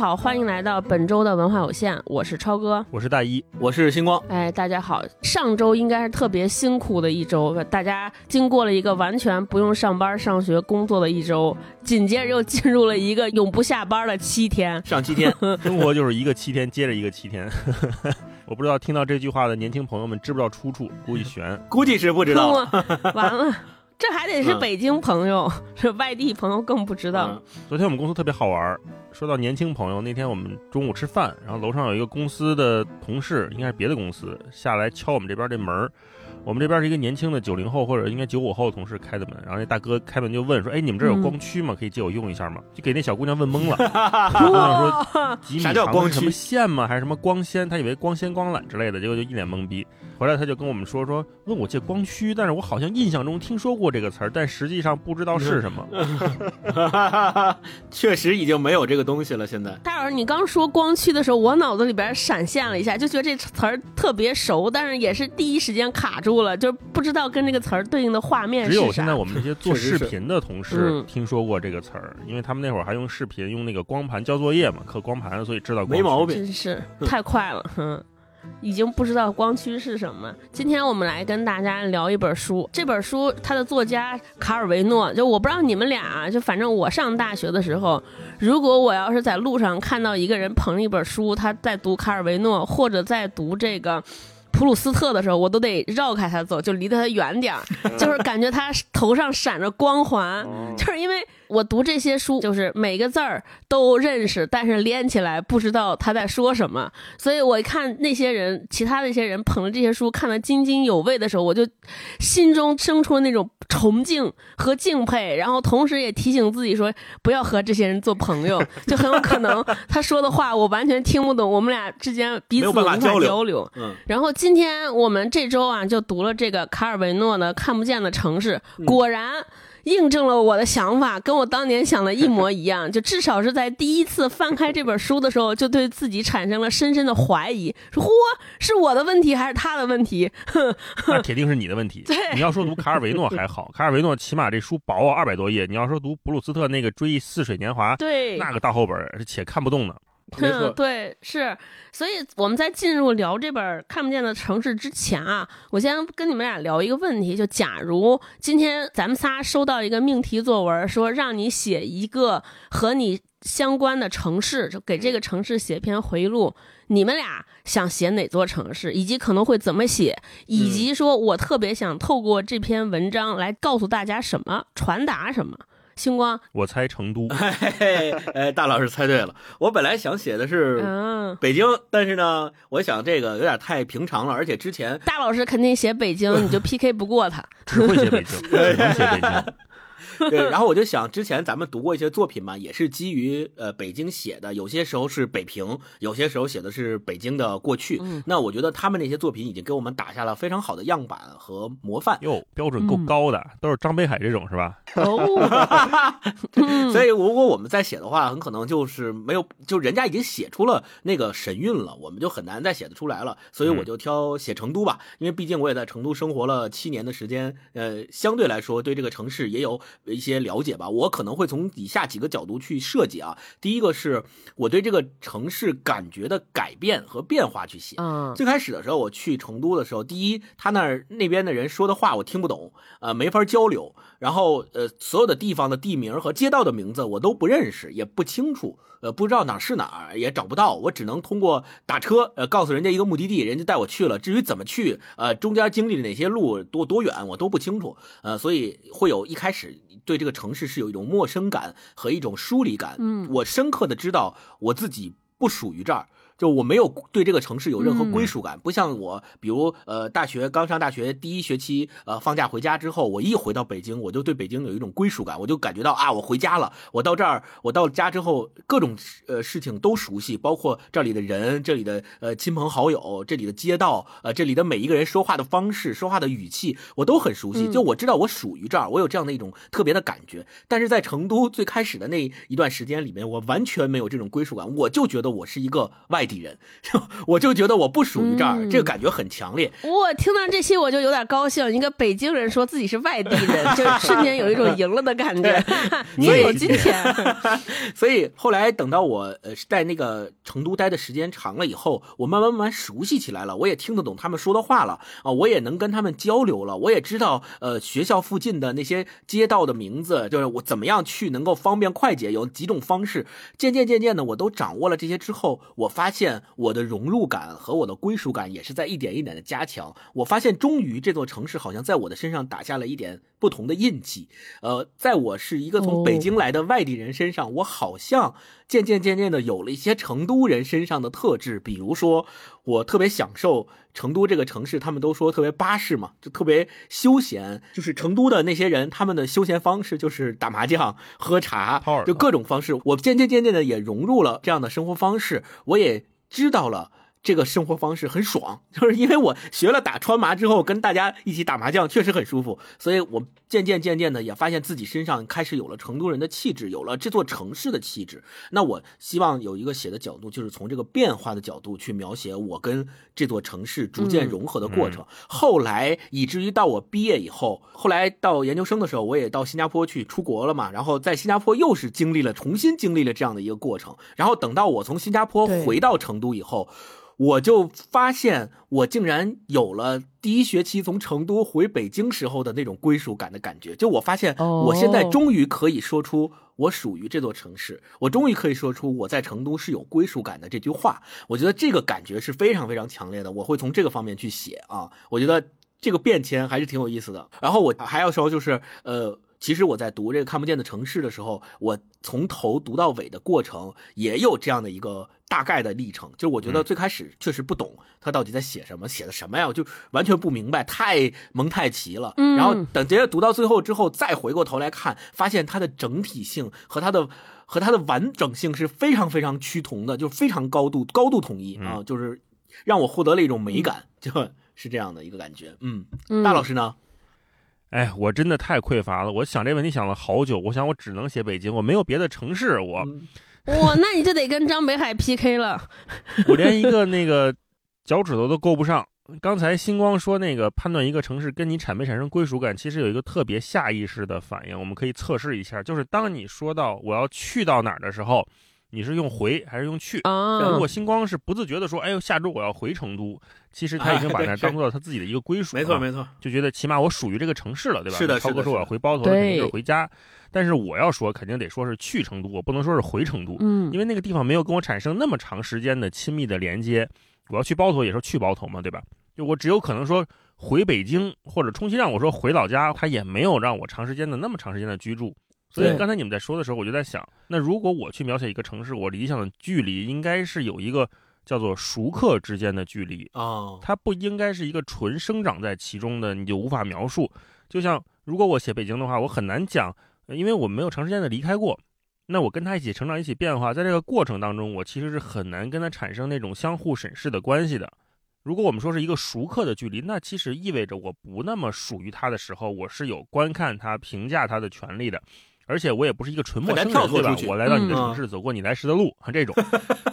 好，欢迎来到本周的文化有限，我是超哥，我是大一，我是星光。哎，大家好，上周应该是特别辛苦的一周，大家经过了一个完全不用上班、上学、工作的一周，紧接着又进入了一个永不下班的七天，上七天，生活就是一个七天接着一个七天。我不知道听到这句话的年轻朋友们知不知道出处，估计悬，估计是不知道。完了。这还得是北京朋友，是外地朋友更不知道。昨天我们公司特别好玩，说到年轻朋友，那天我们中午吃饭，然后楼上有一个公司的同事，应该是别的公司下来敲我们这边这门我们这边是一个年轻的九零后或者应该九五后的同事开的门，然后那大哥开门就问说：“哎，你们这有光驱吗？可以借我用一下吗？”就给那小姑娘问懵了。姑娘说：“几米长什么线吗？还是什么光纤？她以为光纤光缆之类的，结果就一脸懵逼。回来他就跟我们说说问我借光驱，但是我好像印象中听说过这个词儿，但实际上不知道是什么。确实已经没有这个东西了。现在大老师，你刚说光驱的时候，我脑子里边闪现了一下，就觉得这词儿特别熟，但是也是第一时间卡住。了，就不知道跟这个词儿对应的画面只有现在我们这些做 视频的同事听说过这个词儿，因为他们那会儿还用视频用那个光盘交作业嘛，刻光盘，所以知道没毛病。真是太快了，哼，已经不知道光驱是什么。今天我们来跟大家聊一本书，这本书它的作家卡尔维诺，就我不知道你们俩，就反正我上大学的时候，如果我要是在路上看到一个人捧一本书，他在读卡尔维诺，或者在读这个。普鲁斯特的时候，我都得绕开他走，就离得他远点儿，就是感觉他头上闪着光环，就是因为。我读这些书，就是每个字儿都认识，但是连起来不知道他在说什么。所以我一看那些人，其他那些人捧着这些书看得津津有味的时候，我就心中生出那种崇敬和敬佩，然后同时也提醒自己说，不要和这些人做朋友，就很有可能 他说的话我完全听不懂，我们俩之间彼此无法交流。嗯。然后今天我们这周啊，就读了这个卡尔维诺的《看不见的城市》，果然。印证了我的想法，跟我当年想的一模一样。就至少是在第一次翻开这本书的时候，就对自己产生了深深的怀疑：说，嚯，是我的问题还是他的问题？那铁定是你的问题。对，你要说读卡尔维诺还好，卡尔维诺起码这书薄啊，二百多页。你要说读布鲁斯特那个《追忆似水年华》，对，那个大厚本且看不动呢。嗯，对，是，所以我们在进入聊这本看不见的城市之前啊，我先跟你们俩聊一个问题，就假如今天咱们仨收到一个命题作文，说让你写一个和你相关的城市，就给这个城市写篇回忆录，你们俩想写哪座城市，以及可能会怎么写，以及说我特别想透过这篇文章来告诉大家什么，传达什么。星光，我猜成都。哎，大老师猜对了。我本来想写的是北京，但是呢，我想这个有点太平常了，而且之前大老师肯定写北京，你就 PK 不过他。只会写北京，只能写北京。对，然后我就想，之前咱们读过一些作品嘛，也是基于呃北京写的，有些时候是北平，有些时候写的是北京的过去。那我觉得他们那些作品已经给我们打下了非常好的样板和模范。哟，标准够高的，都是张北海这种是吧？哦，所以如果我们再写的话，很可能就是没有，就人家已经写出了那个神韵了，我们就很难再写得出来了。所以我就挑写成都吧，因为毕竟我也在成都生活了七年的时间，呃，相对来说对这个城市也有。一些了解吧，我可能会从以下几个角度去设计啊。第一个是我对这个城市感觉的改变和变化去写。嗯，最开始的时候我去成都的时候，第一，他那儿那边的人说的话我听不懂，呃，没法交流。然后呃，所有的地方的地名和街道的名字我都不认识，也不清楚，呃，不知道哪是哪儿，也找不到。我只能通过打车，呃，告诉人家一个目的地，人家带我去了。至于怎么去，呃，中间经历了哪些路，多多远，我都不清楚。呃，所以会有一开始。对这个城市是有一种陌生感和一种疏离感。嗯，我深刻的知道我自己不属于这儿。就我没有对这个城市有任何归属感，不像我，比如呃，大学刚上大学第一学期，呃，放假回家之后，我一回到北京，我就对北京有一种归属感，我就感觉到啊，我回家了。我到这儿，我到家之后，各种呃事情都熟悉，包括这里的人，这里的呃亲朋好友，这里的街道，呃，这里的每一个人说话的方式、说话的语气，我都很熟悉。就我知道我属于这儿，我有这样的一种特别的感觉。但是在成都最开始的那一段时间里面，我完全没有这种归属感，我就觉得我是一个外。地人，我就觉得我不属于这儿，嗯这个感觉很强烈。我听到这些我就有点高兴，一个北京人说自己是外地人，就瞬间有一种赢了的感觉。你也有今天，所以后来等到我呃在那个成都待的时间长了以后，我慢慢慢慢熟悉起来了，我也听得懂他们说的话了啊、我也能跟他们交流了，我也知道呃学校附近的那些街道的名字，就是我怎么样去能够方便快捷，有几种方式。渐渐渐渐的，我都掌握了这些之后，我发现我的融入感和我的归属感也是在一点一点的加强。我发现终于这座城市好像在我的身上打下了一点不同的印记。呃，在我是一个从北京来的外地人身上，我好像渐渐渐渐的有了一些成都人身上的特质，比如说我特别享受成都这个城市，他们都说特别巴适嘛，就特别休闲。就是成都的那些人，他们的休闲方式就是打麻将、喝茶就各种方式。我渐渐渐渐的也融入了这样的生活方式，我也知道了。这个生活方式很爽，就是因为我学了打川麻之后，跟大家一起打麻将确实很舒服，所以我渐渐渐渐的也发现自己身上开始有了成都人的气质，有了这座城市的气质。那我希望有一个写的角度，就是从这个变化的角度去描写我跟这座城市逐渐融合的过程。后来以至于到我毕业以后，后来到研究生的时候，我也到新加坡去出国了嘛，然后在新加坡又是经历了重新经历了这样的一个过程。然后等到我从新加坡回到成都以后。我就发现，我竟然有了第一学期从成都回北京时候的那种归属感的感觉。就我发现，哦我现在终于可以说出我属于这座城市，我终于可以说出我在成都是有归属感的这句话。我觉得这个感觉是非常非常强烈的，我会从这个方面去写啊。我觉得这个变迁还是挺有意思的。然后我还要说，就是呃。其实我在读这个看不见的城市的时候，我从头读到尾的过程也有这样的一个大概的历程。就是我觉得最开始确实不懂他到底在写什么，写的什么呀，我就完全不明白，太蒙太奇了。嗯然后等直接读到最后之后，再回过头来看，发现它的整体性和它的和它的完整性是非常非常趋同的，就是非常高度高度统一啊，就是让我获得了一种美感，就 是这样的一个感觉。嗯，嗯大老师呢？哎，我真的太匮乏了。我想这问题想了好久，我想我只能写北京，我没有别的城市，我嗯 哇，那你就得跟张北海 PK 了。我连一个 那个脚趾头都够不上。刚才星光说那个判断一个城市跟你产没产生归属感，其实有一个特别下意识的反应，我们可以测试一下，就是当你说到我要去到哪儿的时候，你是用回还是用去？啊如果星光是不自觉的说，哎呦，下周我要回成都，其实他已经把那当做他自己的一个归属了，没错没错，就觉得起码我属于这个城市了，对吧？是的超哥说我要回包头，肯定就是回家。但是我要说，肯定得说是去成都，我不能说是回成都，嗯因为那个地方没有跟我产生那么长时间的亲密的连接。我要去包头也是去包头嘛，对吧？就我只有可能说回北京，或者充其量我说回老家，他也没有让我长时间的那么长时间的居住。所以刚才你们在说的时候，我就在想，那如果我去描写一个城市，我理想的距离应该是有一个叫做熟客之间的距离，哦，它不应该是一个纯生长在其中的，你就无法描述。就像如果我写北京的话，我很难讲，呃因为我没有长时间的离开过。那我跟他一起成长，一起变化，在这个过程当中，我其实是很难跟他产生那种相互审视的关系的。如果我们说是一个熟客的距离，那其实意味着我不那么属于他的时候，我是有观看他、评价他的权利的。而且我也不是一个纯陌生人，对吧？我来到你的嗯城市，走过你来时的路，这种，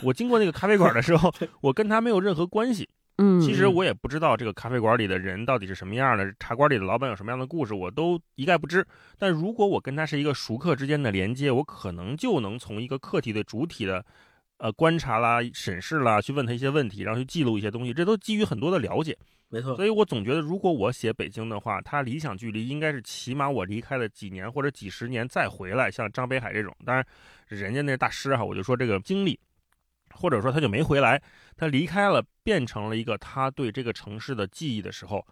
我经过那个咖啡馆的时候，我跟他没有任何关系。嗯，其实我也不知道这个咖啡馆里的人到底是什么样的，茶馆里的老板有什么样的故事，我都一概不知。但如果我跟他是一个熟客之间的连接，我可能就能从一个客体的主体的，呃，观察啦、审视啦，去问他一些问题，然后去记录一些东西，这都基于很多的了解。没错，所以我总觉得，如果我写北京的话，它理想距离应该是起码我离开了几年或者几十年再回来，像张北海这种，当然人家那大师哈，我就说这个经历，或者说他就没回来，他离开了，变成了一个他对这个城市的记忆的时候，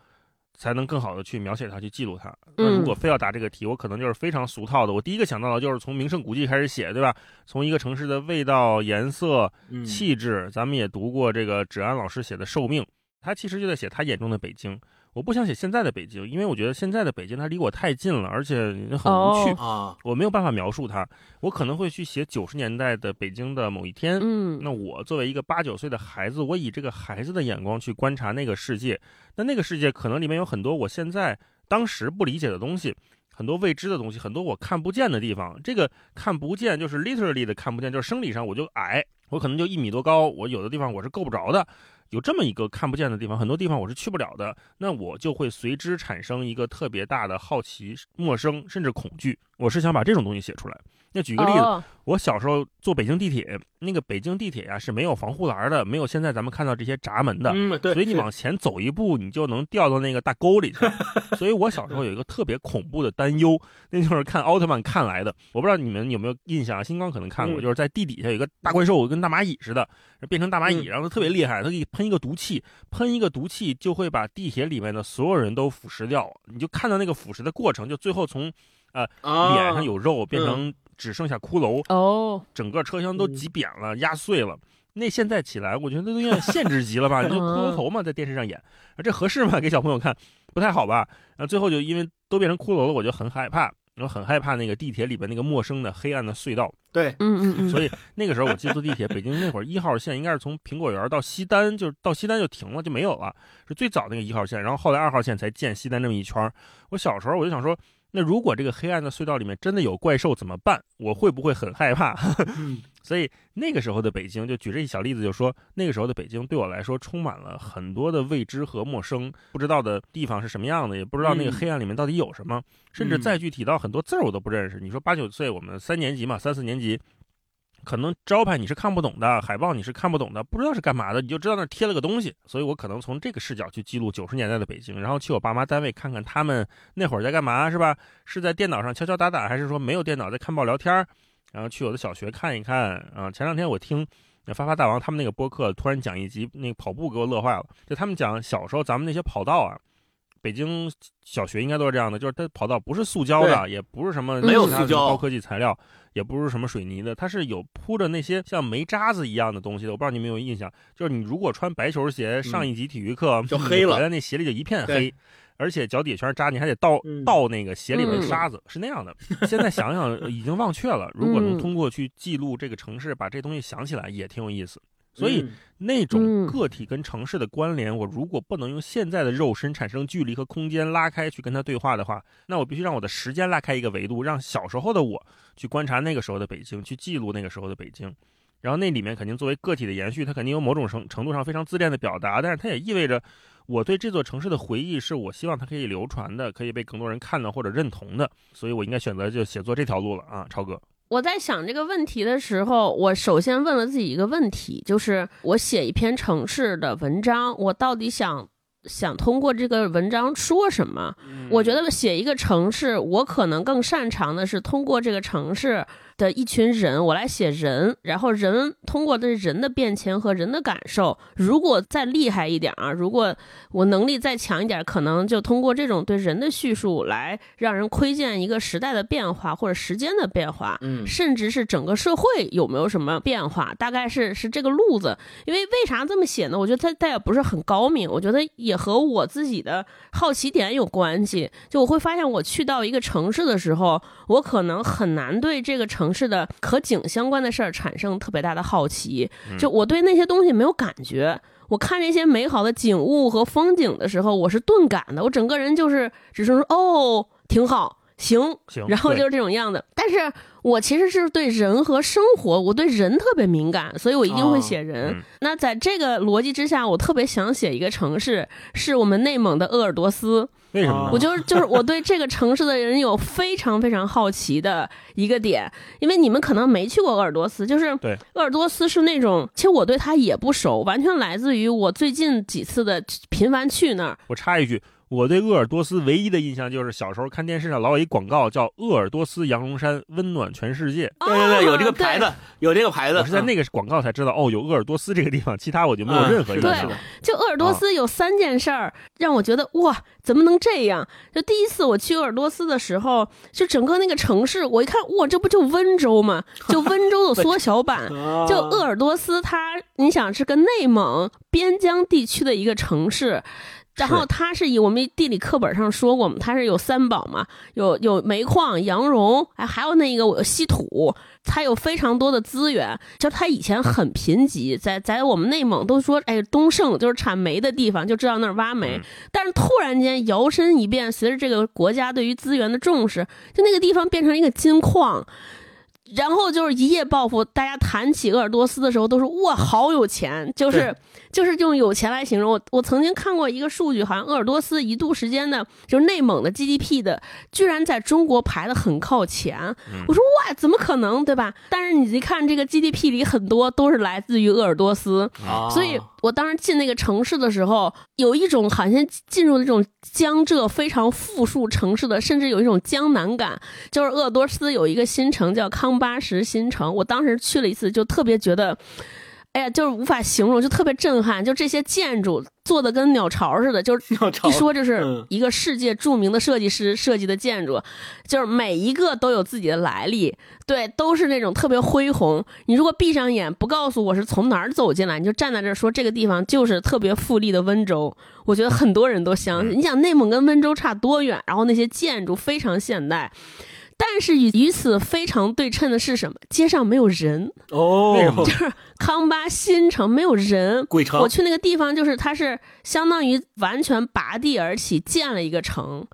才能更好的去描写它，去记录它。那如果非要答这个题，我可能就是非常俗套的，我第一个想到的就是从名胜古迹开始写，对吧？从一个城市的味道、颜色、嗯气质，咱们也读过这个芷安老师写的《寿命》，他其实就在写他眼中的北京。我不想写现在的北京，因为我觉得现在的北京它离我太近了，而且很无趣，啊，我没有办法描述它。我可能会去写九十年代的北京的某一天。嗯，那我作为一个八九岁的孩子，我以这个孩子的眼光去观察那个世界，那那个世界可能里面有很多我现在当时不理解的东西，很多未知的东西，很多我看不见的地方。这个看不见就是 literally 的看不见，就是生理上我就矮，我可能就一米多高，我有的地方我是够不着的。有这么一个看不见的地方，很多地方我是去不了的，那我就会随之产生一个特别大的好奇、陌生，甚至恐惧。我是想把这种东西写出来。那举个例子，哦我小时候坐北京地铁，那个北京地铁呀、是没有防护栏的，没有现在咱们看到这些闸门的，嗯，对，所以你往前走一步，你就能掉到那个大沟里去。所以我小时候有一个特别恐怖的担忧，那就是看奥特曼看来的。我不知道你们有没有印象，星光可能看过，嗯就是在地底下有一个大怪兽，跟大蚂蚁似的，变成大蚂蚁，嗯然后它特别厉害，它可以喷一个毒气，喷一个毒气就会把地铁里面的所有人都腐蚀掉。你就看到那个腐蚀的过程，就最后从呃，脸上有肉变成只剩下骷髅，哦，整个车厢都嗯挤扁了、压碎了。那现在起来，我觉得都有点限制级了吧？你就骷髅头嘛，在电视上演，这合适吗？给小朋友看不太好吧？然后最后就因为都变成骷髅了，我就很害怕，然后很害怕那个地铁里边那个陌生的黑暗的隧道。对，嗯嗯嗯，所以那个时候我记得坐地铁，北京那会儿一号线应该是从苹果园到西单，就是到西单就停了，就没有了，是最早那个一号线，然后后来二号线才建西单这么一圈。我小时候我就想说，那如果这个黑暗的隧道里面真的有怪兽怎么办？我会不会很害怕？嗯所以那个时候的北京，就举这一小例子，就说那个时候的北京对我来说充满了很多的未知和陌生，不知道的地方是什么样的，也不知道那个嗯黑暗里面到底有什么，甚至嗯再具体到很多字儿我都不认识。你说八九岁，我们三年级嘛，三四年级。可能招牌你是看不懂的，海报你是看不懂的，不知道是干嘛的，你就知道那贴了个东西。所以我可能从这个视角去记录九十年代的北京，然后去我爸妈单位看看他们那会儿在干嘛，是吧？是在电脑上敲敲打打，还是说没有电脑在看报聊天儿？然后去我的小学看一看啊。前两天我听发发大王他们那个播客，突然讲一集那个跑步，给我乐坏了。就他们讲小时候咱们那些跑道啊，北京小学应该都是这样的，就是它跑道不是塑胶的，也不是什么没有其他的塑胶高科技材料，也不是什么水泥的，它是有铺着那些像煤渣子一样的东西的。我不知道你们有没有印象，就是你如果穿白球鞋，上一级体育课就黑了你回来那鞋里就一片黑。而且脚底下全是渣，你还得倒嗯倒那个鞋里面的嗯沙子，是那样的。现在想想已经忘却了，如果能嗯通过去记录这个城市，把这东西想起来，也挺有意思。所以嗯那种嗯个体跟城市的关联，我如果不能用现在的肉身产生距离和空间拉开去跟他对话的话，那我必须让我的时间拉开一个维度，让小时候的我去观察那个时候的北京，去记录那个时候的北京。然后那里面肯定作为个体的延续，它肯定有某种程程度上非常自恋的表达，但是它也意味着我对这座城市的回忆是我希望它可以流传的，可以被更多人看到或者认同的。所以我应该选择就写作这条路了啊，超哥。我在想这个问题的时候，我首先问了自己一个问题，就是我写一篇城市的文章，我到底想想通过这个文章说什么？我觉得写一个城市，我可能更擅长的是通过这个城市的一群人，我来写人，然后人通过对人的变迁和人的感受，如果再厉害一点啊，如果我能力再强一点，可能就通过这种对人的叙述来让人窥见一个时代的变化或者时间的变化，嗯甚至是整个社会有没有什么变化，大概是是这个路子。因为为啥这么写呢？我觉得他他也不是很高明，我觉得也和我自己的好奇点有关系。就我会发现，我去到一个城市的时候，我可能很难对这个城市的和景相关的事儿产生特别大的好奇，就我对那些东西没有感觉。我看这些美好的景物和风景的时候，我是钝感的，我整个人就是只是说哦，挺好，行，行，然后就是这种样子。但是我其实是对人和生活，我对人特别敏感，所以我一定会写人。嗯那在这个逻辑之下，我特别想写一个城市，是我们内蒙的鄂尔多斯。为什么？我就是就是我对这个城市的人有非常非常好奇的一个点，因为你们可能没去过鄂尔多斯，就是对鄂尔多斯是那种，其实我对它也不熟，完全来自于我最近几次的频繁去那儿。我插一句，我对鄂尔多斯唯一的印象就是小时候看电视上老有一广告叫“鄂尔多斯羊绒衫，温暖全世界对对对，有这个哦牌子，有这个牌”，子。我是在那个广告才知道哦，有鄂尔多斯这个地方，其他我就没有嗯任何印象是的是的。就鄂尔多斯有三件事儿让我觉得哇，怎么能这样？就第一次我去鄂尔多斯的时候，就整个那个城市，我一看哇，这不就温州吗？就温州的缩小版。啊就鄂尔多斯它，你想是个内蒙边疆地区的一个城市。然后它是以我们地理课本上说过嘛，它是有三宝嘛，有有煤矿、羊绒，哎，还有那个稀土，它有非常多的资源。就它以前很贫瘠，在在我们内蒙都说，哎，东胜就是产煤的地方，就知道那儿挖煤。嗯但是突然间摇身一变，随着这个国家对于资源的重视，就那个地方变成一个金矿。然后就是一夜暴富。大家谈起鄂尔多斯的时候，都说哇，好有钱，就是对就是用有钱来形容。我我曾经看过一个数据，好像鄂尔多斯一度时间的，就是内蒙的 GDP 的，居然在中国排的很靠前。我说哇，怎么可能，对吧？但是你一看这个 GDP 里很多都是来自于鄂尔多斯，啊所以我当时进那个城市的时候，有一种好像进入那种江浙非常富庶城市的，甚至有一种江南感。就是鄂尔多斯有一个新城叫康巴什新城，我当时去了一次，就特别觉得。哎呀，就是无法形容，就特别震撼。就这些建筑做的跟鸟巢似的，就是 一说就是嗯一个世界著名的设计师设计的建筑，就是每一个都有自己的来历，对，都是那种特别恢宏。你如果闭上眼不告诉我是从哪儿走进来，你就站在这儿说这个地方就是特别富丽的温州，我觉得很多人都相信。你想内蒙跟温州差多远？然后那些建筑非常现代。但是与与此非常对称的是什么？街上没有人，哦，就是康巴新城没有人，鬼城我去那个地方，就是它是相当于完全拔地而起建了一个城，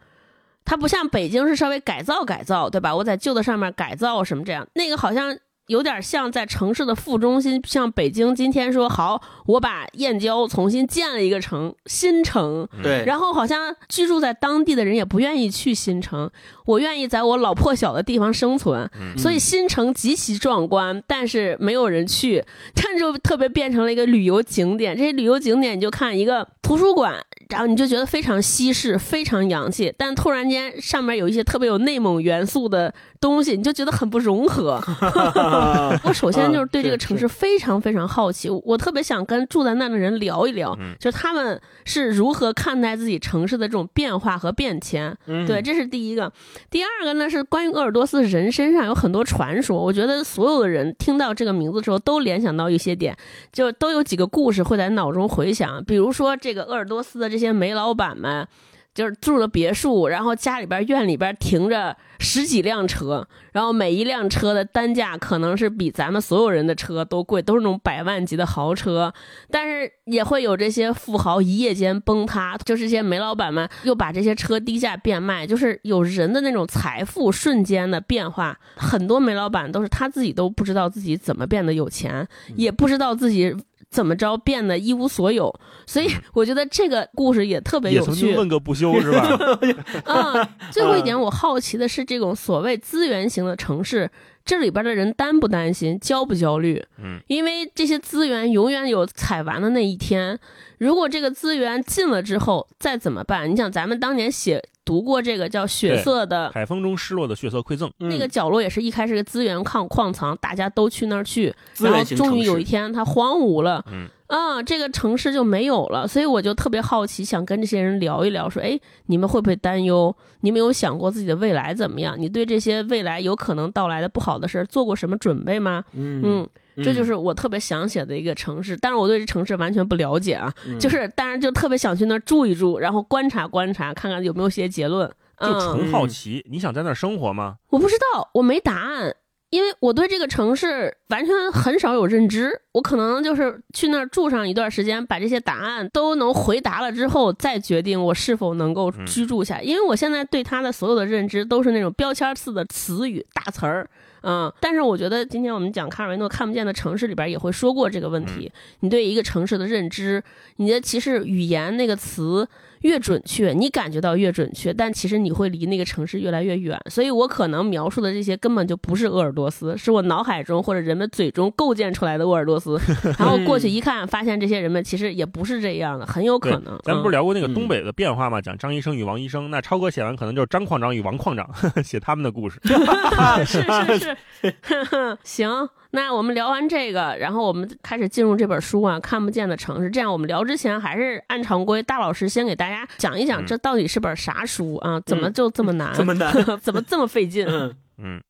它不像北京是稍微改造改造，对吧？我在旧的上面改造什么这样，那个好像。有点像在城市的副中心，像北京今天说好，我把燕郊重新建了一个城，新城，对，然后好像居住在当地的人也不愿意去新城，我愿意在我老破小的地方生存，所以新城极其壮观，但是没有人去，这就特别变成了一个旅游景点。这些旅游景点你就看一个图书馆，然后你就觉得非常西式，非常洋气，但突然间上面有一些特别有内蒙元素的东西，你就觉得很不融合。我首先就是对这个城市非常非常好奇，我特别想跟住在那的人聊一聊，嗯就是他们是如何看待自己城市的这种变化和变迁。嗯对，这是第一个。第二个呢是关于鄂尔多斯人身上有很多传说，我觉得所有的人听到这个名字的时候都联想到一些点，就都有几个故事会在脑中回响。比如说这个鄂尔多斯的这些煤老板们。就是住了别墅，然后家里边院里边停着十几辆车，然后每一辆车的单价可能是比咱们所有人的车都贵，都是那种百万级的豪车。但是也会有这些富豪一夜间崩塌，就是这些煤老板们又把这些车低价变卖，就是有人的那种财富瞬间的变化。很多煤老板都是他自己都不知道自己怎么变得有钱，也不知道自己。怎么着变得一无所有？所以我觉得这个故事也特别有趣。曾经问个不休，是吧？嗯，最后一点，我好奇的是，这种所谓资源型的城市，这里边的人担不担心，焦不焦虑？嗯，因为这些资源永远有采完的那一天。如果这个资源尽了之后，再怎么办？你想，咱们当年写读过这个叫血色的海风中失落的血色馈赠，那个嗯角落，也是一开始个资源矿矿藏，大家都去那儿去，然后终于有一天它荒芜了，嗯啊，这个城市就没有了，所以我就特别好奇，想跟这些人聊一聊，说，哎，你们会不会担忧？你们有想过自己的未来怎么样？你对这些未来有可能到来的不好的事儿做过什么准备吗？嗯嗯，这就是我特别想写的一个城市，但是我对这城市完全不了解啊，嗯 就是但是就特别想去那儿住一住，然后观察观察，看看有没有些结论。嗯，就纯好奇，你想在那儿生活吗？我不知道，我没答案，因为我对这个城市完全很少有认知。我可能就是去那儿住上一段时间，把这些答案都能回答了之后，再决定我是否能够居住下。因为我现在对它的所有的认知都是那种标签似的词语、大词儿。嗯，但是我觉得今天我们讲卡尔维诺看不见的城市里边也会说过这个问题。你对一个城市的认知，你的其实语言那个词越准确，你感觉到越准确，但其实你会离那个城市越来越远。所以我可能描述的这些根本就不是鄂尔多斯，是我脑海中或者人们嘴中构建出来的鄂尔多斯。然后过去一看，发现这些人们其实也不是这样的，很有可能。咱们不是嗯聊过那个东北的变化吗？讲张医生与王医生，那超哥写完可能就是张矿长与王矿长 写他们的故事。是 是是，行，那我们聊完这个，然后我们开始进入这本书啊，《看不见的城市》。这样，我们聊之前还是按常规，大老师先给大家讲一讲，嗯这到底是本啥书啊？怎么就这么难？这么难？怎么这么费劲？嗯嗯，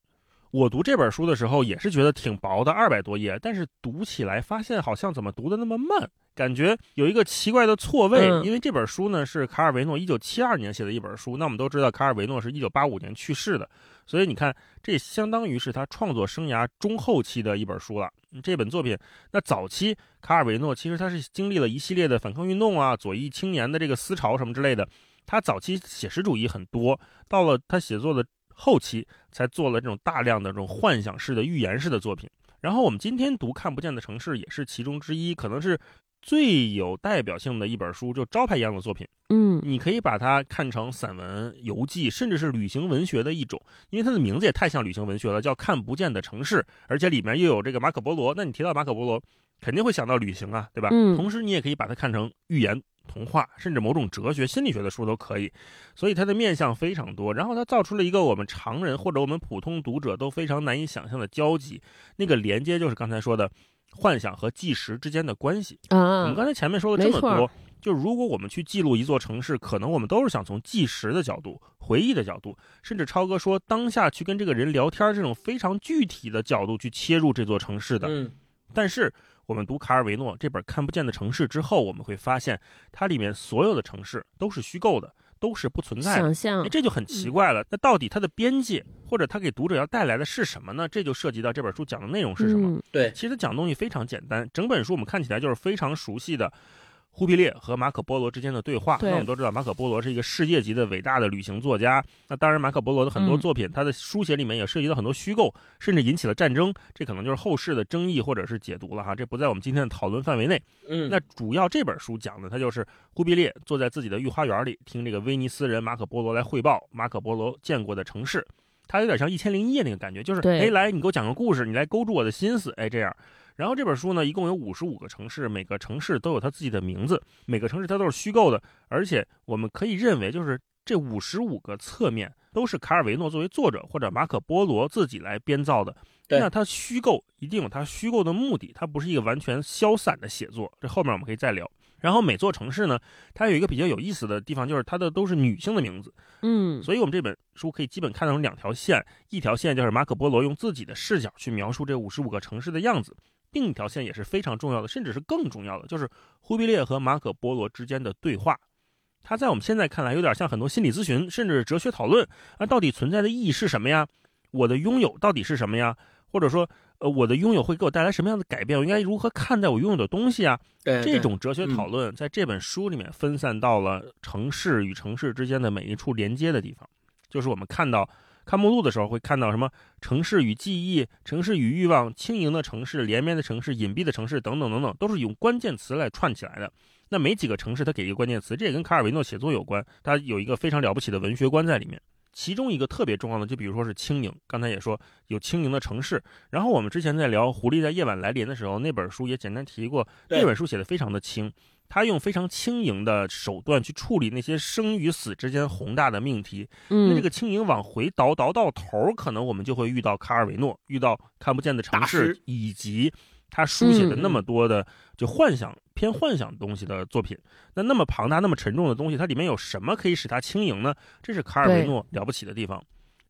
我读这本书的时候也是觉得挺薄的，二百多页，但是读起来发现好像怎么读的那么慢，感觉有一个奇怪的错位。嗯因为这本书呢是卡尔维诺一九七二年写的一本书，那我们都知道卡尔维诺是一九八五年去世的，所以你看，这相当于是他创作生涯中后期的一本书了。这本作品，那早期卡尔维诺其实他是经历了一系列的反抗运动啊、左翼青年的这个思潮什么之类的。他早期写实主义很多，到了他写作的后期才做了这种大量的这种幻想式的预言式的作品。然后我们今天读《看不见的城市》也是其中之一，可能是最有代表性的一本书，就招牌一样的作品。嗯你可以把它看成散文、游记，甚至是旅行文学的一种，因为它的名字也太像旅行文学了，叫《看不见的城市》，而且里面又有这个马可波罗。那你提到马可波罗，肯定会想到旅行啊，对吧？嗯同时，你也可以把它看成寓言、童话，甚至某种哲学、心理学的书都可以。所以它的面向非常多，然后它造出了一个我们常人或者我们普通读者都非常难以想象的交集，那个连接就是刚才说的幻想和纪实之间的关系。我们啊，刚才前面说了这么多，就如果我们去记录一座城市，可能我们都是想从纪实的角度、回忆的角度，甚至超哥说当下去跟这个人聊天这种非常具体的角度去切入这座城市的。嗯但是我们读卡尔维诺这本《看不见的城市》之后，我们会发现它里面所有的城市都是虚构的，都是不存在的。想象哎，这就很奇怪了。那到底它的边界，或者它给读者要带来的是什么呢？这就涉及到这本书讲的内容是什么。嗯对，其实讲的东西非常简单，整本书我们看起来就是非常熟悉的忽必烈和马可波罗之间的对话。对那我们都知道，马可波罗是一个世界级的伟大的旅行作家。那当然，马可波罗的很多嗯作品，他的书写里面也涉及到很多虚构，甚至引起了战争。这可能就是后世的争议或者是解读了哈，这不在我们今天的讨论范围内。嗯那主要这本书讲的，他就是忽必烈坐在自己的御花园里，听这个威尼斯人马可波罗来汇报马可波罗见过的城市。他有点像《一千零一夜》那个感觉，就是对哎，来你给我讲个故事，你来勾住我的心思，哎这样。然后这本书呢，一共有五十五个城市，每个城市都有它自己的名字，每个城市它都是虚构的，而且我们可以认为，就是这五十五个侧面都是卡尔维诺作为作者或者马可波罗自己来编造的。对那它虚构一定有它虚构的目的，它不是一个完全消散的写作。这后面我们可以再聊。然后每座城市呢，它有一个比较有意思的地方，就是它的都是女性的名字，嗯所以我们这本书可以基本看成两条线，一条线就是马可波罗用自己的视角去描述这五十五个城市的样子，另一条线也是非常重要的，甚至是更重要的，就是忽必烈和马可波罗之间的对话。它在我们现在看来有点像很多心理咨询，甚至哲学讨论啊，到底存在的意义是什么呀？我的拥有到底是什么呀？或者说，呃，我的拥有会给我带来什么样的改变？我应该如何看待我拥有的东西啊？对这种哲学讨论在这本书里面分散到了城市与城市之间的每一处连接的地方，就是我们看到看目录的时候会看到什么城市与记忆、城市与欲望、轻盈的城市、连绵的城市、隐蔽的城市等等等等，都是用关键词来串起来的。那每几个城市它给一个关键词，这也跟卡尔维诺写作有关，他有一个非常了不起的文学观在里面。其中一个特别重要的，就比如说是轻盈，刚才也说有轻盈的城市。然后我们之前在聊《狐狸在夜晚来临》的时候，那本书也简单提过，那本书写的非常的轻，他用非常轻盈的手段去处理那些生与死之间宏大的命题。那嗯这个轻盈往回倒倒到头，可能我们就会遇到卡尔维诺，遇到看不见的城市，以及他书写的那么嗯多的就幻想偏幻想东西的作品。那那么庞大、那么沉重的东西，它里面有什么可以使它轻盈呢？这是卡尔维诺了不起的地方。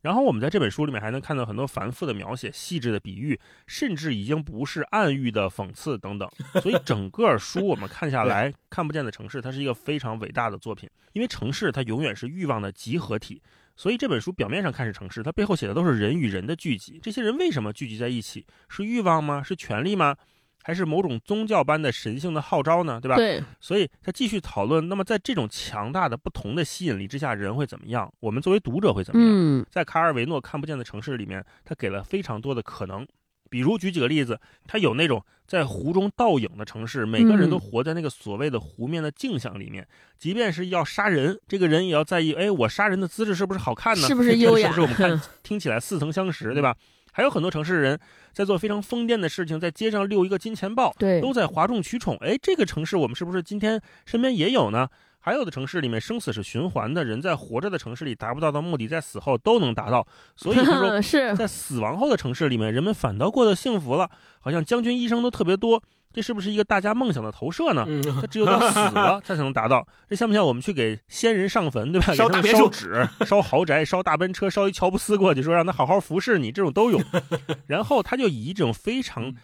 然后我们在这本书里面还能看到很多繁复的描写、细致的比喻，甚至已经不是暗喻的讽刺等等。所以整个书我们看下来，看不见的城市，它是一个非常伟大的作品。因为城市它永远是欲望的集合体，所以这本书表面上看是城市，它背后写的都是人与人的聚集。这些人为什么聚集在一起？是欲望吗？是权力吗？还是某种宗教般的神性的号召呢？对吧？对，所以他继续讨论，那么在这种强大的不同的吸引力之下，人会怎么样？我们作为读者会怎么样？嗯在卡尔维诺看不见的城市里面，他给了非常多的可能。比如举几个例子，他有那种在湖中倒影的城市，每个人都嗯活在那个所谓的湖面的镜像里面。即便是要杀人，这个人也要在意，哎，我杀人的姿势是不是好看呢？是不是优雅是不是我们看 听起来似曾相识，对吧？还有很多城市人在做非常疯癫的事情，在街上遛一个金钱豹，对，都在哗众取宠。哎，这个城市我们是不是今天身边也有呢？还有的城市里面生死是循环的，人在活着的城市里达不到的目的，在死后都能达到。所以他说，是在死亡后的城市里面，人们反倒过得幸福了，好像将军医生都特别多。这是不是一个大家梦想的投射呢？嗯，他只有到死了，他才能达到。这像不像我们去给先人上坟，对吧？烧纸、烧豪宅、烧大奔车、烧一乔布斯过去，说让他好好服侍你，这种都有。然后他就以一种非常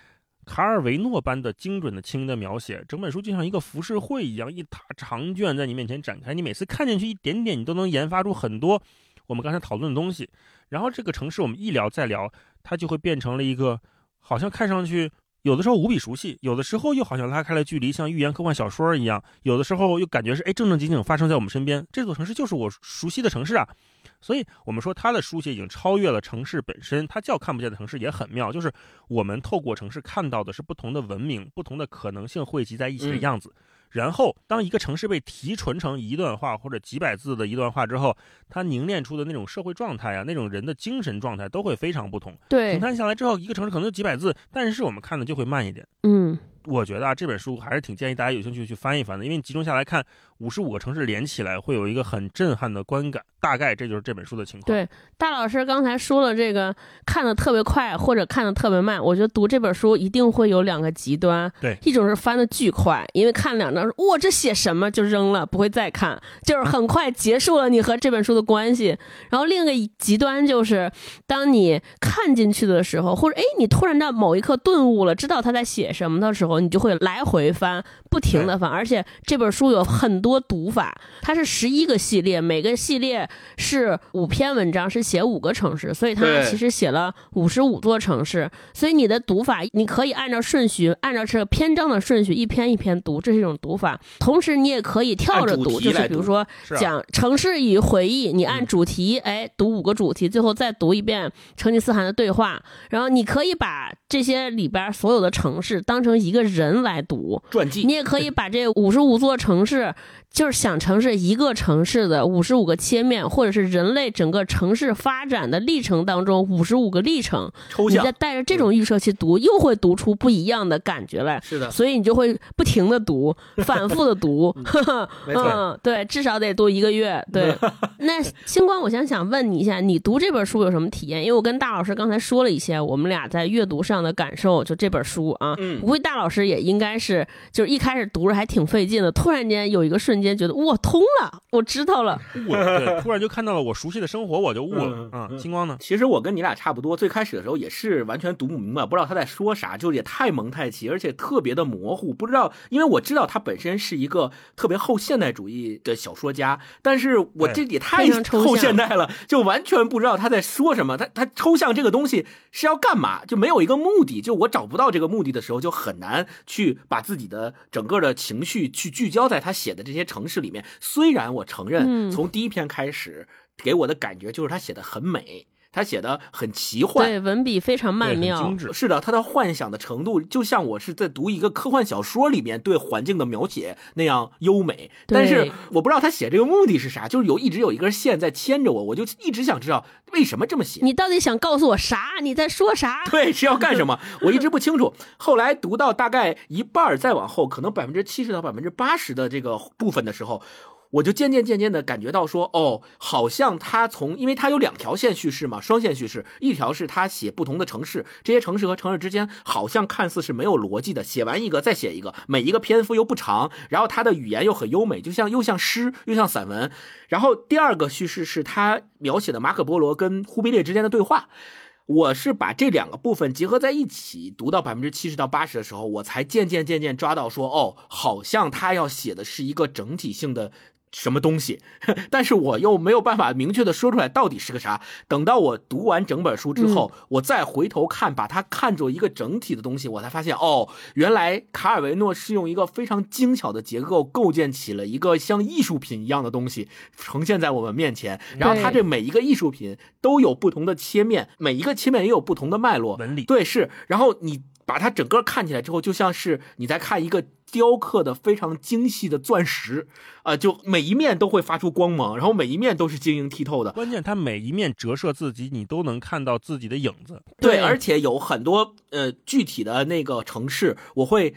卡尔维诺般的精准的轻的描写，整本书就像一个浮世绘一样，一沓长卷在你面前展开，你每次看进去一点点，你都能研发出很多我们刚才讨论的东西。然后这个城市我们一聊再聊，它就会变成了一个好像看上去有的时候无比熟悉，有的时候又好像拉开了距离，像寓言科幻小说一样，有的时候又感觉是哎正正经经发生在我们身边。这座城市就是我熟悉的城市啊。所以我们说它的书写已经超越了城市本身，它叫看不见的城市也很妙，就是我们透过城市看到的是不同的文明、不同的可能性汇集在一起的嗯样子。然后，当一个城市被提纯成一段话或者几百字的一段话之后，它凝练出的那种社会状态啊，那种人的精神状态都会非常不同。对平，摊下来之后，一个城市可能就几百字，但是我们看的就会慢一点。嗯，我觉得啊，这本书还是挺建议大家有兴趣去翻一翻的，因为你集中下来看，五十五个城市连起来，会有一个很震撼的观感。大概这就是这本书的情况。对大老师刚才说了这个看的特别快或者看的特别慢，我觉得读这本书一定会有两个极端。对一种是翻的巨快，因为看两章，哇，这写什么就扔了，不会再看，就是很快结束了你和这本书的关系。然后另一个极端就是，当你看进去的时候，或者哎，你突然到某一刻顿悟了，知道他在写什么的时候，你就会来回翻，不停的翻。而且这本书有很多读法，它是十一个系列，每个系列是五篇文章，是写五个城市，所以它其实写了五十五座城市。所以你的读法，你可以按照顺序，按照这个篇章的顺序，一篇一篇读，这是一种读法。同时，你也可以跳着读，就是比如说讲城市与回忆，你按嗯主题，哎，读五个主题，最后再读一遍成吉思汗的对话。然后你可以把这些里边所有的城市当成一个人来读，传记你也可以把这五十五座城市，就是想成是一个城市的五十五个切面，或者是人类整个城市发展的历程当中五十五个历程。抽象你再，带着这种预设去读，又会读出不一样的感觉来。是的，所以你就会不停的读，反复的读，嗯，对，至少得读一个月。对，那星光，我想想问你一下，你读这本书有什么体验？因为我跟大老师刚才说了一些我们俩在阅读上的感受，就这本书啊，嗯我估计大老师也应该是，就是一开始读着还挺费劲的，突然间有一个瞬间觉得我通了，我知道了，悟了，对，突然就看到了我熟悉的生活，我就悟了。嗯星光呢？其实我跟你俩差不多，最开始的时候也是完全读不明白，不知道他在说啥，就也太蒙太奇，而且特别的模糊，不知道，因为我知道他本身是一个特别后现代主义的小说家，但是我这也太抽象后现代了，就完全不知道他在说什么，他他抽象这个东西是要干嘛，就没有一个目的，就我找不到这个目的的时候，就很难去把自己的整个的情绪去聚焦在他写的这些城市里面。虽然我承认，嗯从第一篇开始给我的感觉就是他写的很美。他写的很奇幻，对，文笔非常曼妙精，致。是的，他的幻想的程度就像我是在读一个科幻小说里面对环境的描写那样优美。但是我不知道他写这个目的是啥，就是有一直有一根线在牵着我，我就一直想知道为什么这么写。你到底想告诉我啥？你在说啥？对，是要干什么？我一直不清楚。后来读到大概一半儿再往后，可能百分之七十到百分之八十的这个部分的时候，我就渐渐渐渐的感觉到说，哦，好像他从，因为他有两条线叙事嘛，双线叙事，一条是他写不同的城市，这些城市和城市之间好像看似是没有逻辑的，写完一个再写一个，每一个篇幅又不长，然后他的语言又很优美，就像又像诗又像散文。然后第二个叙事是他描写的马可波罗跟忽必烈之间的对话。我是把这两个部分结合在一起，读到百分之七十到八十的时候，我才渐渐渐渐抓到说，哦，好像他要写的是一个整体性的什么东西，但是我又没有办法明确的说出来到底是个啥。等到我读完整本书之后，我再回头看，把它看作一个整体的东西，我才发现，哦，原来卡尔维诺是用一个非常精巧的结构构建起了一个像艺术品一样的东西，呈现在我们面前。然后它这每一个艺术品都有不同的切面，每一个切面也有不同的脉络。纹理对，是。然后你把它整个看起来之后，就像是你在看一个雕刻的非常精细的钻石，啊、就每一面都会发出光芒，然后每一面都是晶莹剔透的。关键它每一面折射自己，你都能看到自己的影子。对，对而且有很多呃具体的那个城市，我会。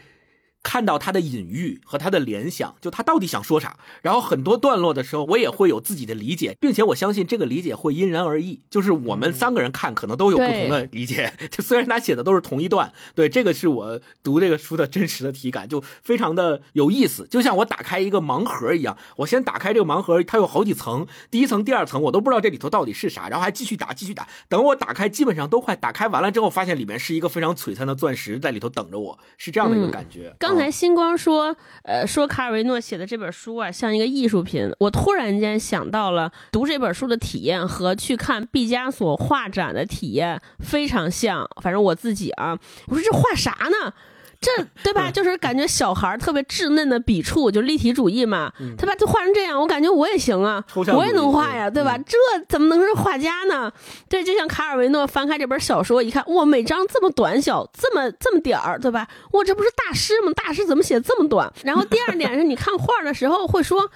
看到他的隐喻和他的联想，就他到底想说啥。然后很多段落的时候，我也会有自己的理解，并且我相信这个理解会因人而异。就是我们三个人看可能都有不同的理解，就虽然他写的都是同一段，对，这个是我读这个书的真实的体感，就非常的有意思。就像我打开一个盲盒一样，我先打开这个盲盒，它有好几层，第一层、第二层我都不知道这里头到底是啥，然后还继续打，继续打。等我打开，基本上都快打开完了之后，发现里面是一个非常璀璨的钻石在里头等着我，是这样的一个感觉。刚才星光说，呃，说卡尔维诺写的这本书啊，像一个艺术品。我突然间想到了读这本书的体验和去看毕加索画展的体验非常像。反正我自己啊，我说这画啥呢？这对吧？就是感觉小孩儿特别稚嫩的笔触，就立体主义嘛，他把？就画成这样，我感觉我也行啊我也能画呀，对对吧？这怎么能是画家呢？对，就像卡尔维诺翻开这本小说，一看，哇，每章这么短小，这么这么点儿，对吧？哇，这不是大师吗？大师怎么写这么短？然后第二点是你看画的时候会说。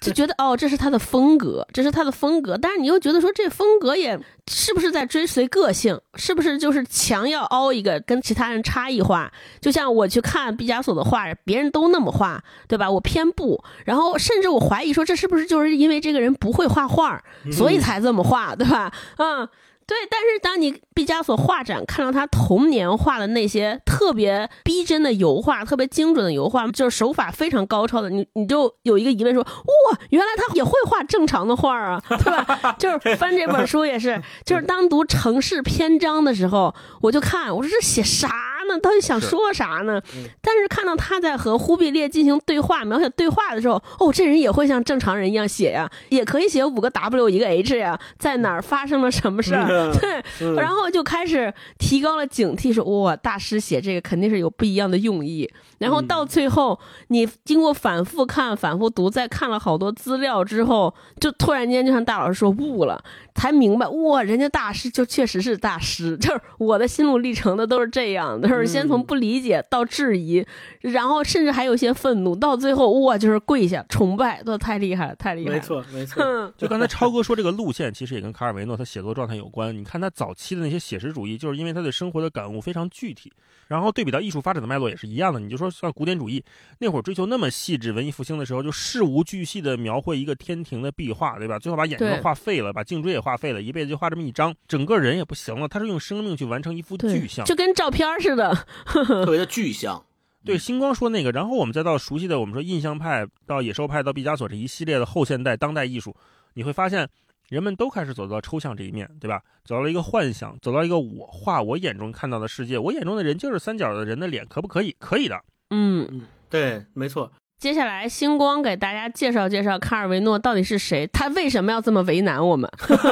就觉得哦，这是他的风格，这是他的风格，但是你又觉得说这风格也是不是在追随个性，是不是就是强要凹一个跟其他人差异化？就像我去看毕加索的画，别人都那么画，对吧？我偏不，然后甚至我怀疑说这是不是就是因为这个人不会画画，所以才这么画，对吧？嗯。对，但是当你毕加索画展看到他童年画的那些特别逼真的油画，特别精准的油画，就是手法非常高超的，你你就有一个疑问说，哇，原来他也会画正常的画啊，对吧？就是翻这本书也是，就是当读城市篇章的时候，我就看，我说这写啥呢？到底想说啥呢？但是看到他在和忽必烈进行对话、描写对话的时候，哦，这人也会像正常人一样写呀，也可以写五个 W 一个 H 呀，在哪儿发生了什么事儿。对，然后就开始提高了警惕，说哇，大师写这个肯定是有不一样的用意。然后到最后，你经过反复看、反复读，再看了好多资料之后，就突然间就像大老师说悟了，才明白哇，人家大师就确实是大师。就是我的心路历程的都是这样，都是先从不理解到质疑，然后甚至还有些愤怒，到最后哇，就是跪下崇拜，都太厉害了，太厉害了。没错，没错。嗯，就刚才超哥说这个路线，其实也跟卡尔维诺他写作状态有关。你看他早期的那些写实主义，就是因为他对生活的感悟非常具体，然后对比到艺术发展的脉络也是一样的。你就说像古典主义那会儿追求那么细致，文艺复兴的时候就事无巨细的描绘一个天庭的壁画，对吧？最后把眼睛对画废了，把颈椎也画废了，一辈子就画这么一张，整个人也不行了。他是用生命去完成一幅对具象。就跟照片似的。特别的具象。对，星光说那个，然后我们再到熟悉的，我们说印象派到野兽派到毕加索这一系列的后现代当代艺术，你会发现人们都开始走到抽象这一面，对吧？走到了一个幻想，走到一个我画我眼中看到的世界，我眼中的人就是三角的人的脸，可不可以？可以的。嗯，对，没错。接下来，星光给大家介绍介绍卡尔维诺到底是谁，他为什么要这么为难我们？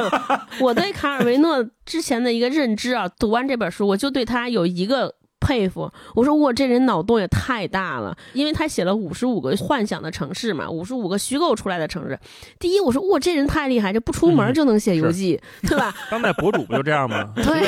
我对卡尔维诺之前的一个认知啊，读完这本书，我就对他有一个。佩服，我说哇，这人脑洞也太大了，因为他写了五十五个幻想的城市嘛，五十五个虚构出来的城市。第一，我说哇，这人太厉害，这不出门就能写游记，对吧？当代博主不就这样吗？对，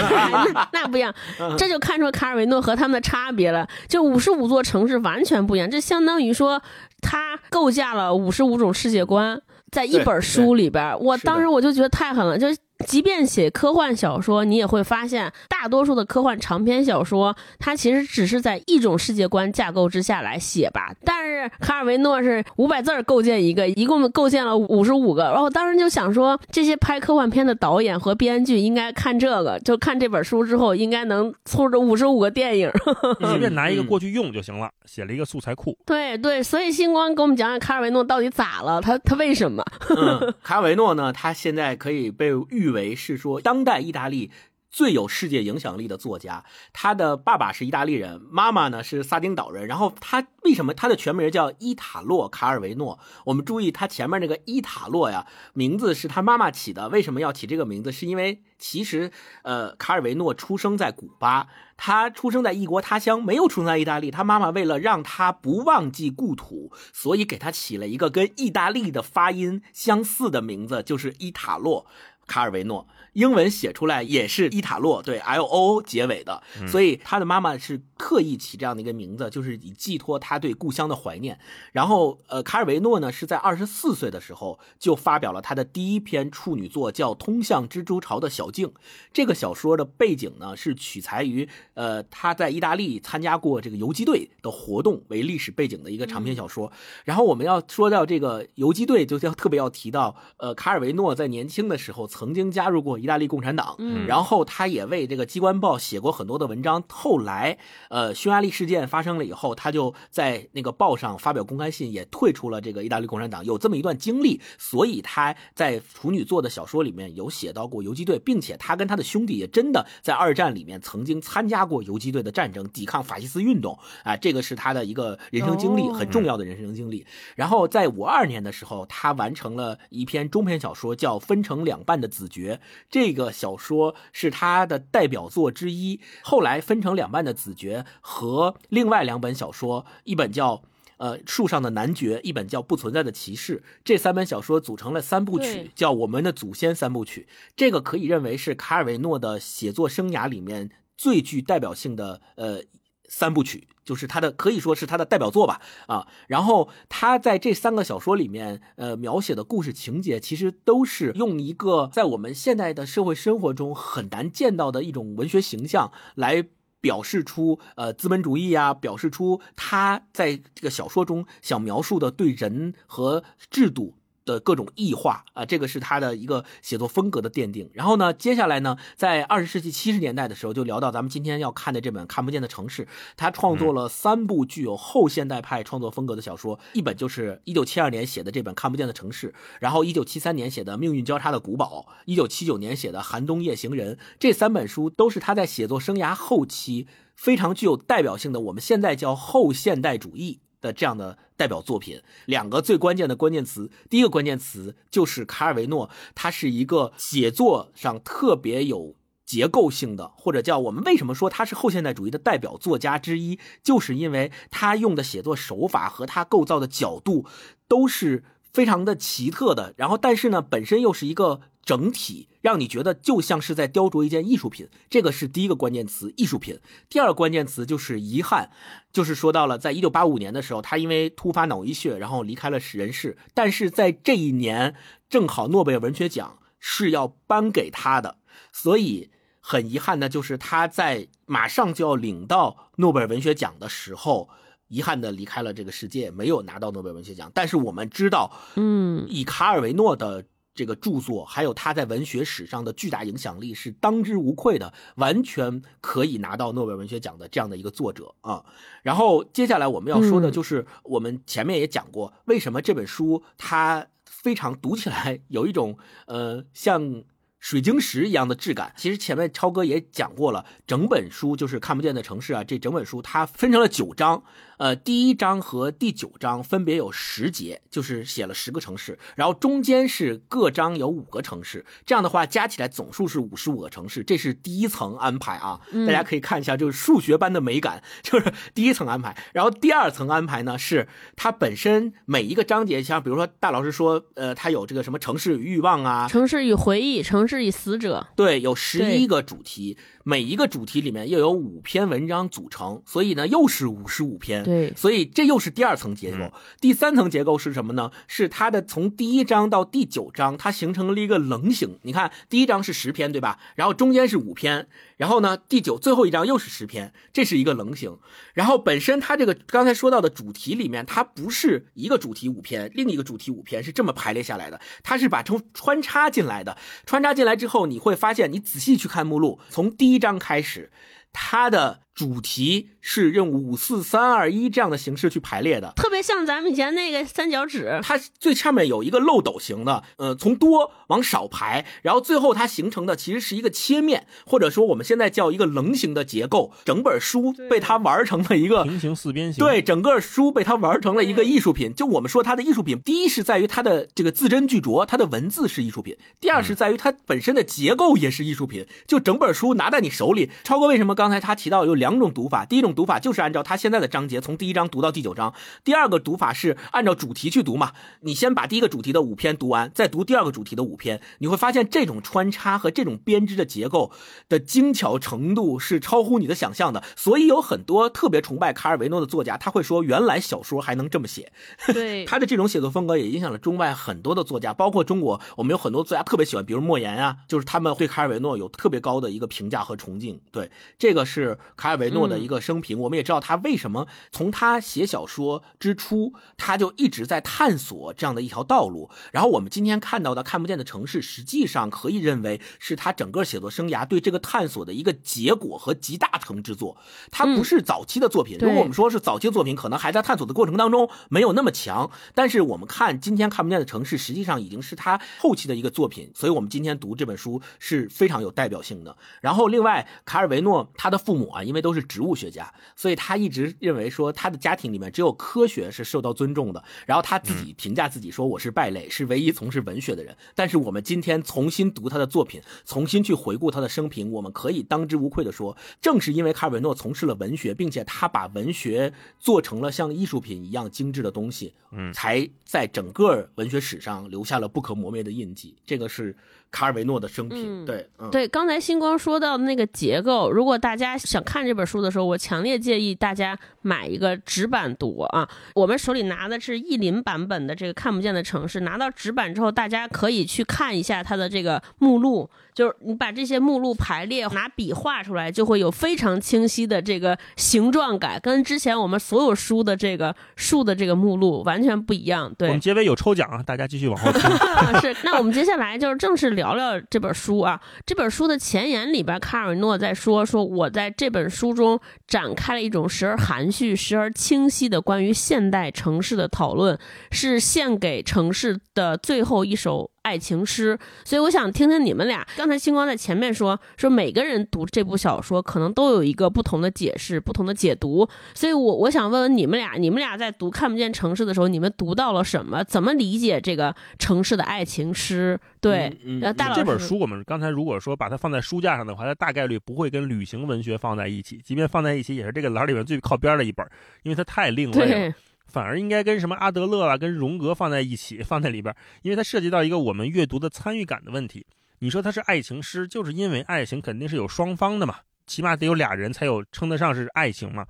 那那不一样，这就看出卡尔维诺和他们的差别了。就五十五座城市完全不一样，这相当于说他构架了五十五种世界观，在一本书里边。我当时我就觉得太狠了，就。即便写科幻小说，你也会发现，大多数的科幻长篇小说，它其实只是在一种世界观架构之下来写吧。但是卡尔维诺是五百字儿构建一个，一共构建了五十五个。然后我当时就想说，这些拍科幻片的导演和编剧应该看这个，就看这本书之后，应该能凑着五十五个电影。你 随便拿一个过去用就行了，写了一个素材库。对对，所以星光给我们讲讲卡尔维诺到底咋了？他他为什么？嗯，卡尔维诺呢，他现在可以被誉为是说当代意大利最有世界影响力的作家。他的爸爸是意大利人，妈妈呢是撒丁岛人。然后他为什么他的全名叫伊塔洛·卡尔维诺？我们注意他前面那个伊塔洛呀，名字是他妈妈起的。为什么要起这个名字？是因为其实呃，卡尔维诺出生在古巴。他出生在异国他乡，没有出生在意大利。他妈妈为了让他不忘记故土，所以给他起了一个跟意大利的发音相似的名字，就是伊塔洛·卡尔维诺。英文写出来也是伊塔洛，对 L O 结尾的。所以他的妈妈是刻意起这样的一个名字，就是以寄托他对故乡的怀念。然后，呃，卡尔维诺呢是在二十四岁的时候就发表了他的第一篇处女作，叫《通向蜘蛛巢的小径》。这个小说的背景呢是取材于呃他在意大利参加过这个游击队的活动为历史背景的一个长篇小说。然后我们要说到这个游击队，就要特别要提到，呃，卡尔维诺在年轻的时候曾经加入过意大利共产党，嗯然后他也为这个机关报写过很多的文章。后来，呃，匈牙利事件发生了以后，他就在那个报上发表公开信，也退出了这个意大利共产党，有这么一段经历。所以他在处女作的小说里面有写到过游击队，并且他跟他的兄弟也真的在二战里面曾经参加过游击队的战争，抵抗法西斯运动。啊、这个是他的一个人生经历，哦很重要的人生经历。然后在五二年的时候，他完成了一篇中篇小说，叫《分成两半的子爵》这个小说是他的代表作之一。后来分成两半的《子爵》和另外两本小说，一本叫。呃，树上的男爵，一本叫《不存在的骑士》，这三本小说组成了三部曲，叫《我们的祖先三部曲》。这个可以认为是卡尔维诺的写作生涯里面最具代表性的呃三部曲，就是他的可以说是他的代表作吧啊。然后他在这三个小说里面，呃，描写的故事情节其实都是用一个在我们现代的社会生活中很难见到的一种文学形象来。表示出呃资本主义啊，表示出他在这个小说中想描述的对人和制度的各种异化啊，这个是他的一个写作风格的奠定。然后呢，接下来呢，在二十世纪七十年代的时候，就聊到咱们今天要看的这本《看不见的城市》，他创作了三部具有后现代派创作风格的小说，一本就是一九七二年写的这本《看不见的城市》，然后一九七三年写的《命运交叉的古堡》，一九七九年写的《寒冬夜行人》，这三本书都是他在写作生涯后期非常具有代表性的，我们现在叫后现代主义。的这样的代表作品，两个最关键的关键词，第一个关键词就是卡尔维诺，他是一个写作上特别有结构性的，或者叫我们为什么说他是后现代主义的代表作家之一，就是因为他用的写作手法和他构造的角度都是非常的奇特的，然后但是呢，本身又是一个整体，让你觉得就像是在雕琢一件艺术品，这个是第一个关键词，艺术品。第二个关键词就是遗憾，就是说到了，在一九八五年的时候，他因为突发脑溢血，然后离开了人世。但是在这一年，正好诺贝尔文学奖是要颁给他的，所以很遗憾的就是他在马上就要领到诺贝尔文学奖的时候，遗憾的离开了这个世界，没有拿到诺贝尔文学奖。但是我们知道，嗯，以卡尔维诺的。这个著作还有他在文学史上的巨大影响力是当之无愧的，完全可以拿到诺贝尔文学奖的这样的一个作者啊。然后接下来我们要说的就是，我们前面也讲过，为什么这本书它非常读起来有一种呃像。水晶石一样的质感，其实前面超哥也讲过了，整本书就是看不见的城市啊，这整本书它分成了九章，呃，第一章和第九章分别有十节，就是写了十个城市，然后中间是各章有五个城市，这样的话加起来总数是五十五个城市，这是第一层安排啊，大家可以看一下，就是数学般的美感，就是第一层安排，然后第二层安排呢是它本身每一个章节，像比如说大老师说，呃，它有这个什么城市与欲望啊，城市与回忆，城市与死者，对，有十一个主题，每一个主题里面又有五篇文章组成，所以呢又是五十五篇。对，所以这又是第二层结构。嗯第三层结构是什么呢？是它的从第一章到第九章，它形成了一个棱形。你看，第一章是十篇，对吧？然后中间是五篇，然后呢，第九最后一章又是十篇，这是一个棱形。然后本身它这个刚才说到的主题里面，它不是一个主题五篇，另一个主题五篇是这么排列下来的，它是把从穿插进来的。穿插进来之后，你会发现，你仔细去看目录，从第一章开始，它的主题是用五四三二一这样的形式去排列的。特别像咱们以前那个三角纸，它最上面有一个漏斗形的，呃，从多往少排，然后最后它形成的其实是一个切面，或者说我们现在叫一个棱形的结构。整本书被它玩成了一个平行四边形。对，整个书被它玩成了一个艺术品。就我们说它的艺术品，第一是在于它的这个字斟句酌，它的文字是艺术品；第二是在于它本身的结构也是艺术品。就整本书拿在你手里，超哥为什么刚才他提到有两种读法？第一种读法就是按照他现在的章节，从第一章读到第九章；第二个读法是按照主题去读嘛。你先把第一个主题的五篇读完，再读第二个主题的五篇，你会发现这种穿插和这种编织的结构的精巧程度是超乎你的想象的。所以有很多特别崇拜卡尔维诺的作家，他会说原来小说还能这么写。对，他的这种写作风格也影响了中外很多的作家，包括中国，我们有很多作家特别喜欢，比如莫言啊，就是他们对卡尔维诺有特别高的一个评价和崇敬。对，这个是卡尔维诺的一个生平。我们也知道他为什么从他写小说之初，他就一直在探索这样的一条道路。然后我们今天看到的看不见的城市，实际上可以认为是他整个写作生涯对这个探索的一个结果和集大成之作。它不是早期的作品，对如果我们说是早期的作品，可能还在探索的过程当中，没有那么强。但是我们看今天看不见的城市，实际上已经是他后期的一个作品，所以我们今天读这本书是非常有代表性的。然后另外，卡尔维诺他的父母啊，因为都是植物学家，所以他一直认为说他的家庭里面只有科学是受到尊重的。然后他自己评价自己说：“我是败类，是唯一从事文学的人。”但是我们今天重新读他的作品，重新去回顾他的生平，我们可以当之无愧的说，正是因为卡尔维诺从事了文学，并且他把文学做成了像艺术品一样精致的东西，嗯，才在整个文学史上留下了不可磨灭的印记。这个是。卡尔维诺的生平，对，对，刚才星光说到的那个结构，如果大家想看这本书的时候，我强烈建议大家买一个纸版读啊。我们手里拿的是译林版本的这个《看不见的城市》，拿到纸版之后，大家可以去看一下它的这个目录。就是你把这些目录排列，拿笔画出来，就会有非常清晰的这个形状感，跟之前我们所有书的这个树的这个目录完全不一样。对，我们结尾有抽奖啊，大家继续往后听。是，那我们接下来就是正式聊聊这本书啊。这本书的前言里边，卡尔诺在说，说我在这本书中展开了一种时而含蓄、时而清晰的关于现代城市的讨论，是献给城市的最后一首。爱情诗，所以我想听听你们俩。刚才星光在前面说说每个人读这部小说可能都有一个不同的解释、不同的解读，所以我我想问问你们俩，你们俩在读《看不见城市》的时候，你们读到了什么？怎么理解这个城市的爱情诗？对，大这本书我们刚才如果说把它放在书架上的话，它大概率不会跟旅行文学放在一起，即便放在一起，也是这个栏里面最靠边的一本，因为它太另类了。反而应该跟什么阿德勒啊、跟荣格放在一起，放在里边，因为它涉及到一个我们阅读的参与感的问题。你说它是爱情诗，就是因为爱情肯定是有双方的嘛，起码得有俩人才有称得上是爱情嘛。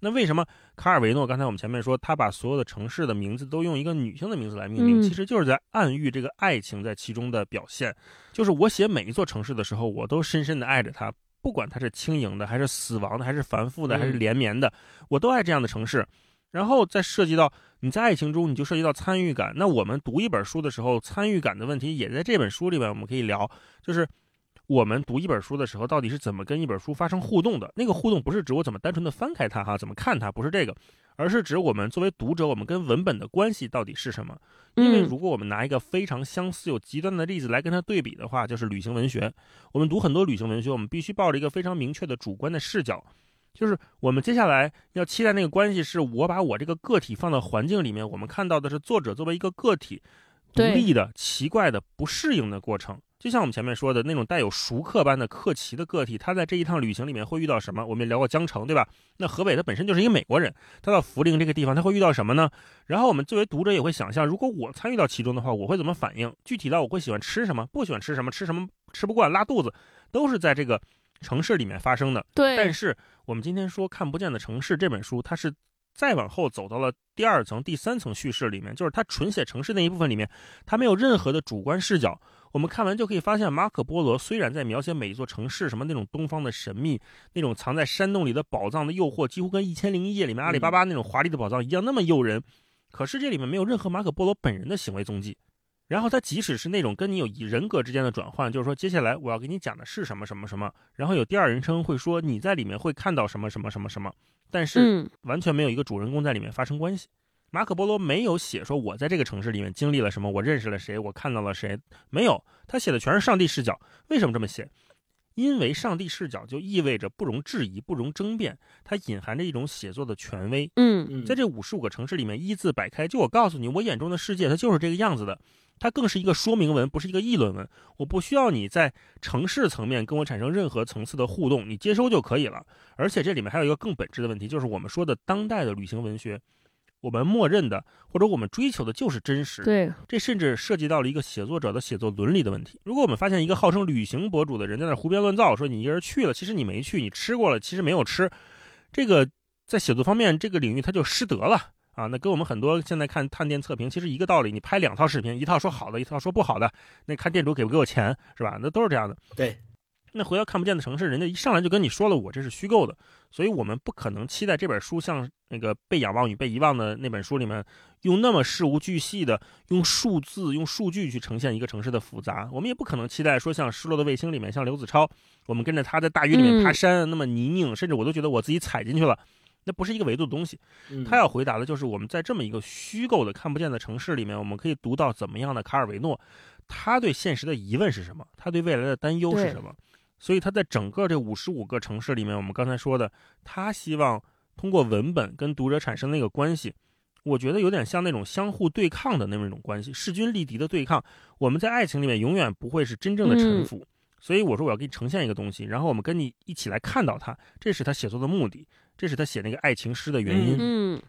那为什么卡尔维诺刚才我们前面说他把所有的城市的名字都用一个女性的名字来命名，其实就是在暗喻这个爱情在其中的表现。就是我写每一座城市的时候，我都深深的爱着它，不管它是轻盈的，还是死亡的，还是繁复的，还是连绵的，我都爱这样的城市。然后再涉及到你在爱情中，你就涉及到参与感。那我们读一本书的时候，参与感的问题也在这本书里面，我们可以聊。就是我们读一本书的时候，到底是怎么跟一本书发生互动的？那个互动不是指我怎么单纯的翻开它哈，怎么看它，不是这个，而是指我们作为读者，我们跟文本的关系到底是什么？因为如果我们拿一个非常相似又极端的例子来跟它对比的话，就是旅行文学。我们读很多旅行文学，我们必须抱着一个非常明确的主观的视角。就是我们接下来要期待那个关系，是我把我这个个体放到环境里面，我们看到的是作者作为一个个体独立的、奇怪的、不适应的过程。就像我们前面说的那种带有熟客般的客奇的个体，他在这一趟旅行里面会遇到什么？我们也聊过江城，对吧？那河北他本身就是一个美国人，他到涪陵这个地方他会遇到什么呢？然后我们作为读者也会想象，如果我参与到其中的话，我会怎么反应？具体到我会喜欢吃什么，不喜欢吃什么，吃什么吃不惯拉肚子，都是在这个城市里面发生的。对，但是。我们今天说《看不见的城市》这本书，它是再往后走到了第二层、第三层叙事里面，就是它纯写城市那一部分里面，它没有任何的主观视角。我们看完就可以发现，马可波罗虽然在描写每一座城市，什么那种东方的神秘、那种藏在山洞里的宝藏的诱惑，几乎跟《一千零一夜》里面阿里巴巴那种华丽的宝藏一样那么诱人，可是这里面没有任何马可波罗本人的行为踪迹。然后他即使是那种跟你有以人格之间的转换，就是说接下来我要给你讲的是什么什么什么，然后有第二人称会说你在里面会看到什么什么什么什么，但是完全没有一个主人公在里面发生关系。马可波罗没有写说我在这个城市里面经历了什么，我认识了谁，我看到了谁，没有，他写的全是上帝视角。为什么这么写？因为上帝视角就意味着不容置疑、不容争辩，它隐含着一种写作的权威。嗯，在这五十五个城市里面一字摆开，就我告诉你，我眼中的世界它就是这个样子的。它更是一个说明文，不是一个议论文。我不需要你在城市层面跟我产生任何层次的互动，你接收就可以了。而且这里面还有一个更本质的问题，就是我们说的当代的旅行文学，我们默认的或者我们追求的就是真实。对，这甚至涉及到了一个写作者的写作伦理的问题。如果我们发现一个号称旅行博主的人在那胡编乱造，说你一个人去了，其实你没去，你吃过了，其实没有吃，这个在写作方面这个领域他就失德了。啊，那跟我们很多现在看探店测评其实一个道理。你拍两套视频，一套说好的，一套说不好的，那看店主给不给我钱是吧？那都是这样的。对。那回到看不见的城市，人家一上来就跟你说了，我这是虚构的，所以我们不可能期待这本书像那个被仰望与被遗忘的那本书里面，用那么事无巨细的用数字、用数据去呈现一个城市的复杂。我们也不可能期待说像失落的卫星里面，像刘子超，我们跟着他在大雨里面爬山，那么泥泞，甚至我都觉得我自己踩进去了。那不是一个维度的东西，他要回答的就是我们在这么一个虚构的看不见的城市里面，我们可以读到怎么样的卡尔维诺，他对现实的疑问是什么？他对未来的担忧是什么？所以他在整个这五十五个城市里面，我们刚才说的，他希望通过文本跟读者产生那个关系，我觉得有点像那种相互对抗的那么一种关系，势均力敌的对抗。我们在爱情里面永远不会是真正的臣服，所以我说我要给你呈现一个东西，然后我们跟你一起来看到它，这是他写作的目的，这是他写那个爱情诗的原因。嗯。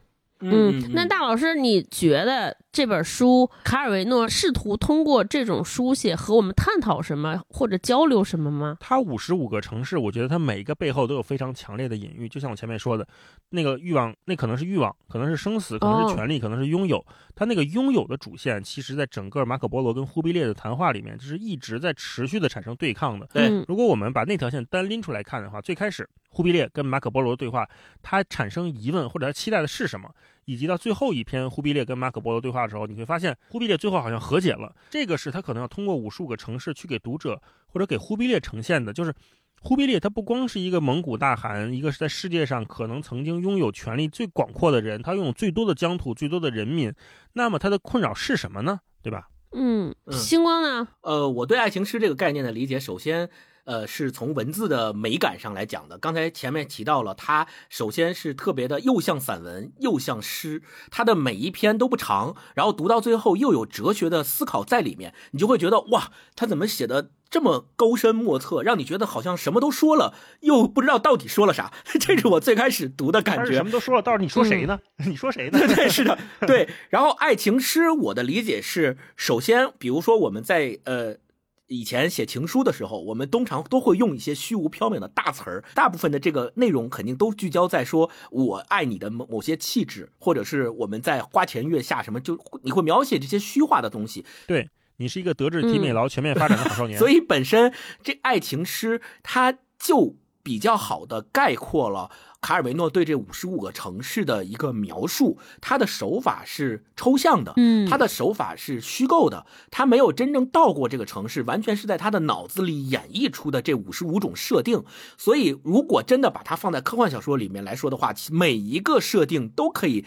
嗯，那大老师，你觉得这本书卡尔维诺试图通过这种书写和我们探讨什么或者交流什么吗？他五十五个城市，我觉得他每一个背后都有非常强烈的隐喻，就像我前面说的，那个欲望，那可能是欲望，可能是生死，可能是权利，可能是拥有。他那个拥有的主线，其实在整个马可波罗跟忽必烈的谈话里面，就是一直在持续的产生对抗的。对，如果我们把那条线单拎出来看的话，最开始忽必烈跟马可波罗的对话，他产生疑问或者他期待的是什么？以及到最后一篇忽必烈跟马可波罗对话的时候，你会发现忽必烈最后好像和解了。这个是他可能要通过无数个城市去给读者或者给忽必烈呈现的，就是忽必烈他不光是一个蒙古大汗，一个是在世界上可能曾经拥有权力最广阔的人，他拥有最多的疆土、最多的人民。那么他的困扰是什么呢？对吧？嗯，星光呢？呃，我对爱情诗这个概念的理解，首先。呃，是从文字的美感上来讲的。刚才前面提到了，它首先是特别的，又像散文，又像诗。它的每一篇都不长，然后读到最后又有哲学的思考在里面，你就会觉得哇，他怎么写的这么高深莫测，让你觉得好像什么都说了，又不知道到底说了啥。这是我最开始读的感觉。什么都说了，到底你说谁呢？你说谁呢？对，是的，对。然后爱情诗，我的理解是，首先，比如说我们在呃。以前写情书的时候，我们通常都会用一些虚无缥缈的大词儿，大部分的这个内容肯定都聚焦在说“我爱你”的某某些气质，或者是我们在花前月下什么，就你会描写这些虚化的东西。对你是一个德智体美劳全面发展的好少年，所以本身这爱情诗它就比较好的概括了。卡尔维诺对这五十五个城市的一个描述，他的手法是抽象的，嗯，他的手法是虚构的，他没有真正到过这个城市，完全是在他的脑子里演绎出的这五十五种设定。所以，如果真的把它放在科幻小说里面来说的话，每一个设定都可以。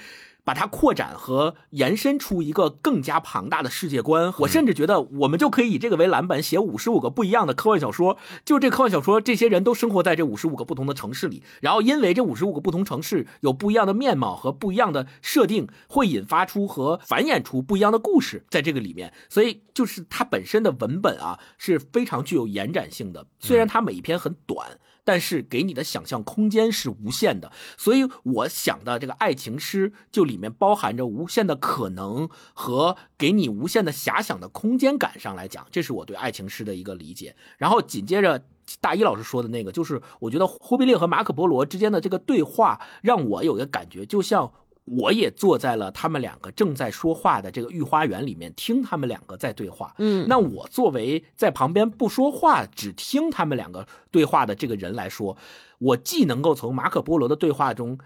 把它扩展和延伸出一个更加庞大的世界观，我甚至觉得我们就可以以这个为蓝本写五十五个不一样的科幻小说。就这科幻小说，这些人都生活在这五十五个不同的城市里，然后因为这五十五个不同城市有不一样的面貌和不一样的设定，会引发出和繁衍出不一样的故事在这个里面。所以就是它本身的文本啊是非常具有延展性的，虽然它每一篇很短。但是给你的想象空间是无限的，所以我想的这个爱情诗就里面包含着无限的可能和给你无限的遐想的空间感上来讲，这是我对爱情诗的一个理解。然后紧接着大一老师说的那个，就是我觉得忽必烈和马可波罗之间的这个对话，让我有一个感觉，就像。我也坐在了他们两个正在说话的这个御花园里面，听他们两个在对话。嗯，那我作为在旁边不说话，只听他们两个对话的这个人来说，我既能够从马可波罗的对话中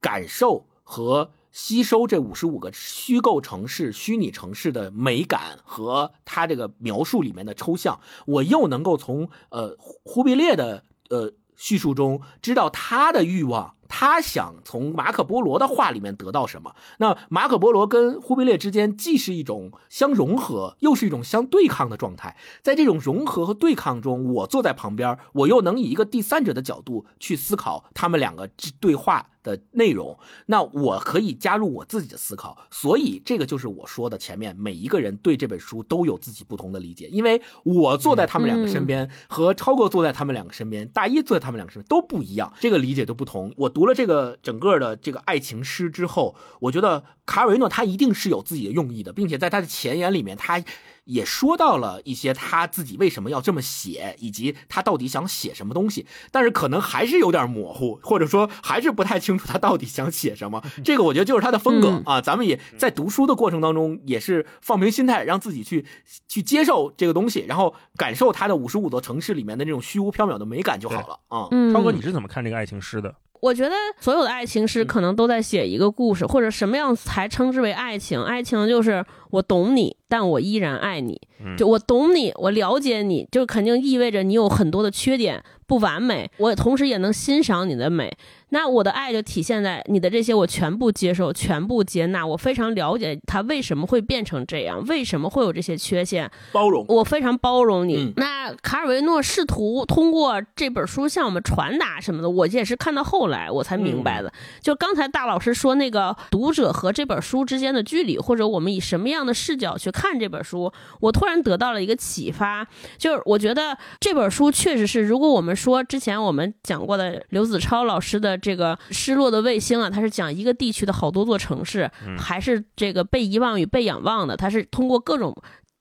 感受和吸收这五十五个虚构城市、虚拟城市的美感和他这个描述里面的抽象，我又能够从呃忽必烈的呃叙述中知道他的欲望。他想从马可波罗的话里面得到什么？那马可波罗跟忽必烈之间既是一种相融合，又是一种相对抗的状态。在这种融合和对抗中，我坐在旁边，我又能以一个第三者的角度去思考他们两个对话。的内容，那我可以加入我自己的思考，所以这个就是我说的前面每一个人对这本书都有自己不同的理解，因为我坐在他们两个身边，和超哥坐在他们两个身边，大一坐在他们两个身边都不一样，这个理解都不同。我读了这个整个的这个爱情诗之后，我觉得卡尔维诺他一定是有自己的用意的，并且在他的前言里面他。也说到了一些他自己为什么要这么写，以及他到底想写什么东西，但是可能还是有点模糊，或者说还是不太清楚他到底想写什么。这个我觉得就是他的风格啊。咱们也在读书的过程当中，也是放平心态，让自己去去接受这个东西，然后感受他的五十五座城市里面的那种虚无缥缈的美感就好了啊。超哥，你是怎么看这个爱情诗的？我觉得所有的爱情诗可能都在写一个故事，或者什么样才称之为爱情？爱情就是我懂你，但我依然爱你。就我懂你，我了解你，就肯定意味着你有很多的缺点，不完美，我同时也能欣赏你的美。那我的爱就体现在你的这些，我全部接受，全部接纳。我非常了解他为什么会变成这样，为什么会有这些缺陷，包容。我非常包容你。嗯那卡尔维诺试图通过这本书向我们传达什么的，我也是看到后来我才明白的。就刚才大老师说那个读者和这本书之间的距离，或者我们以什么样的视角去看这本书，我突然得到了一个启发，就是我觉得这本书确实是，如果我们说之前我们讲过的刘子超老师的这个失落的卫星啊，它是讲一个地区的好多座城市，还是这个被遗忘与被仰望的，它是通过各种。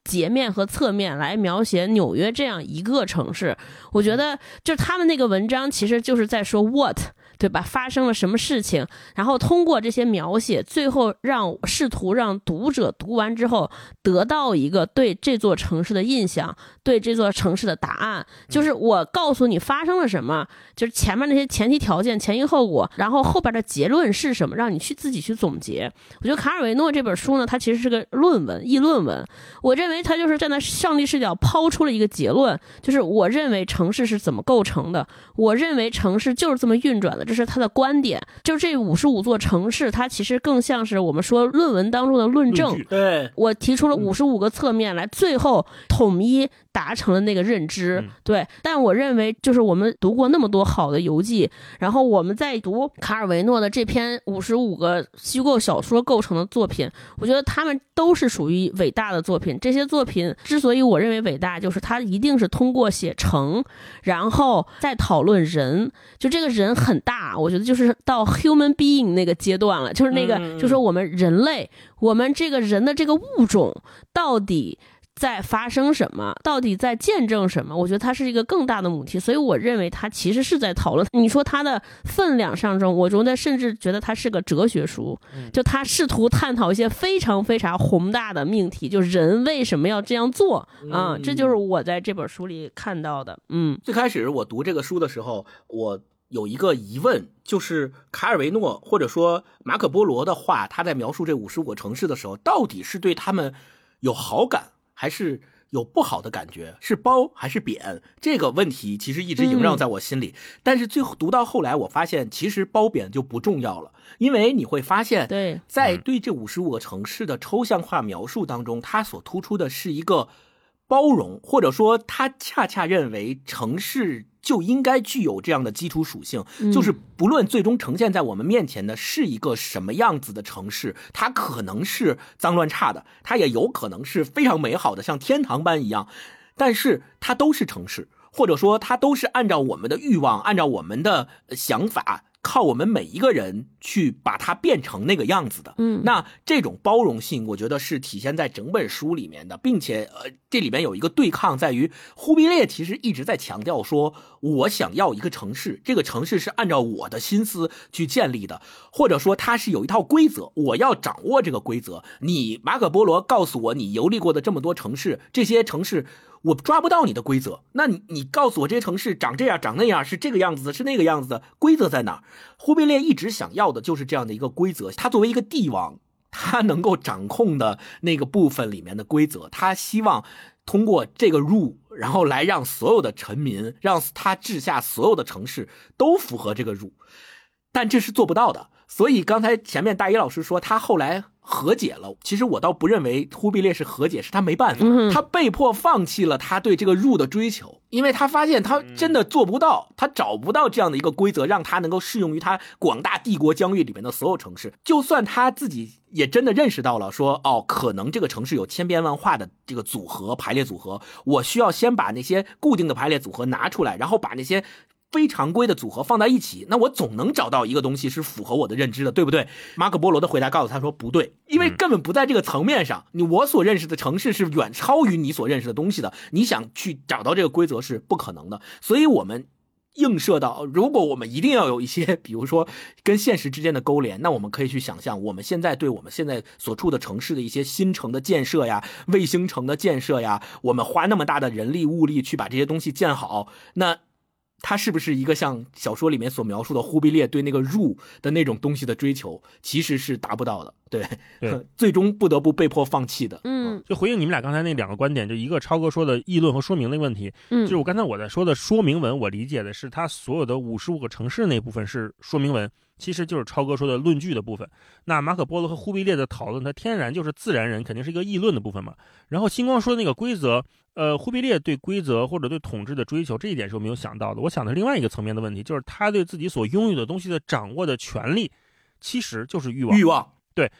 截面和侧面来描写纽约这样一个城市，我觉得就是他们那个文章其实就是在说 what。对吧？发生了什么事情？然后通过这些描写，最后让试图让读者读完之后得到一个对这座城市的印象，对这座城市的答案。就是我告诉你发生了什么，就是前面那些前提条件、前因后果，然后后边的结论是什么，让你去自己去总结。我觉得卡尔维诺这本书呢，它其实是个论文、议论文。我认为他就是站在上帝视角抛出了一个结论，就是我认为城市是怎么构成的，我认为城市就是这么运转的。这是他的观点，就这五十五座城市，它其实更像是我们说论文当中的论证。对，我提出了五十五个侧面来，最后统一达成了那个认知。嗯、对，但我认为，就是我们读过那么多好的游记，然后我们在读卡尔维诺的这篇五十五个虚构小说构成的作品，我觉得他们都是属于伟大的作品。这些作品之所以我认为伟大，就是它一定是通过写成，然后再讨论人，就这个人很大。我觉得就是到 human being 那个阶段了，就是那个，嗯、就说我们人类，我们这个人的这个物种到底在发生什么，到底在见证什么？我觉得它是一个更大的母题，所以我认为它其实是在讨论。你说它的分量上中，我觉得甚至觉得它是个哲学书，就它试图探讨一些非常非常宏大的命题，就人为什么要这样做啊？这就是我在这本书里看到的。嗯，最开始我读这个书的时候，我。有一个疑问，就是卡尔维诺或者说马可波罗的话，他在描述这五十五个城市的时候，到底是对他们有好感，还是有不好的感觉？是褒还是贬？这个问题其实一直萦绕在我心里。嗯、但是最后读到后来，我发现其实褒贬就不重要了，因为你会发现，对，在对这五十五个城市的抽象化描述当中，它所突出的是一个包容，或者说他恰恰认为城市。就应该具有这样的基础属性，就是不论最终呈现在我们面前的是一个什么样子的城市，它可能是脏乱差的，它也有可能是非常美好的，像天堂般一样，但是它都是城市，或者说它都是按照我们的欲望，按照我们的想法。靠我们每一个人去把它变成那个样子的，嗯，那这种包容性，我觉得是体现在整本书里面的，并且呃，这里面有一个对抗，在于忽必烈其实一直在强调说，我想要一个城市，这个城市是按照我的心思去建立的，或者说它是有一套规则，我要掌握这个规则。你马可波罗告诉我，你游历过的这么多城市，这些城市。我抓不到你的规则，那你你告诉我这些城市长这样长那样是这个样子的，是那个样子的，规则在哪儿？忽必烈一直想要的就是这样的一个规则。他作为一个帝王，他能够掌控的那个部分里面的规则，他希望通过这个入，然后来让所有的臣民，让他治下所有的城市都符合这个入，但这是做不到的。所以刚才前面大一老师说他后来和解了，其实我倒不认为忽必烈是和解，是他没办法，他被迫放弃了他对这个入的追求，因为他发现他真的做不到，他找不到这样的一个规则，让他能够适用于他广大帝国疆域里面的所有城市。就算他自己也真的认识到了，说哦，可能这个城市有千变万化的这个组合排列组合，我需要先把那些固定的排列组合拿出来，然后把那些。非常规的组合放在一起，那我总能找到一个东西是符合我的认知的，对不对？马可波罗的回答告诉他说不对，因为根本不在这个层面上。你我所认识的城市是远超于你所认识的东西的，你想去找到这个规则是不可能的。所以，我们映射到，如果我们一定要有一些，比如说跟现实之间的勾连，那我们可以去想象，我们现在对我们现在所处的城市的一些新城的建设呀、卫星城的建设呀，我们花那么大的人力物力去把这些东西建好，那。他是不是一个像小说里面所描述的忽必烈对那个入的那种东西的追求，其实是达不到的，对，对。最终不得不被迫放弃的。嗯。就回应你们俩刚才那两个观点，就一个超哥说的议论和说明的问题，嗯，就是我刚才我在说的说明文，我理解的是它所有的五十五个城市那部分是说明文，其实就是超哥说的论据的部分。那马可波罗和忽必烈的讨论，它天然就是自然人，肯定是一个议论的部分嘛。然后星光说的那个规则，呃，忽必烈对规则或者对统治的追求，这一点是我没有想到的。我想的是另外一个层面的问题，就是他对自己所拥有的东西的掌握的权利，其实就是欲望。欲望，对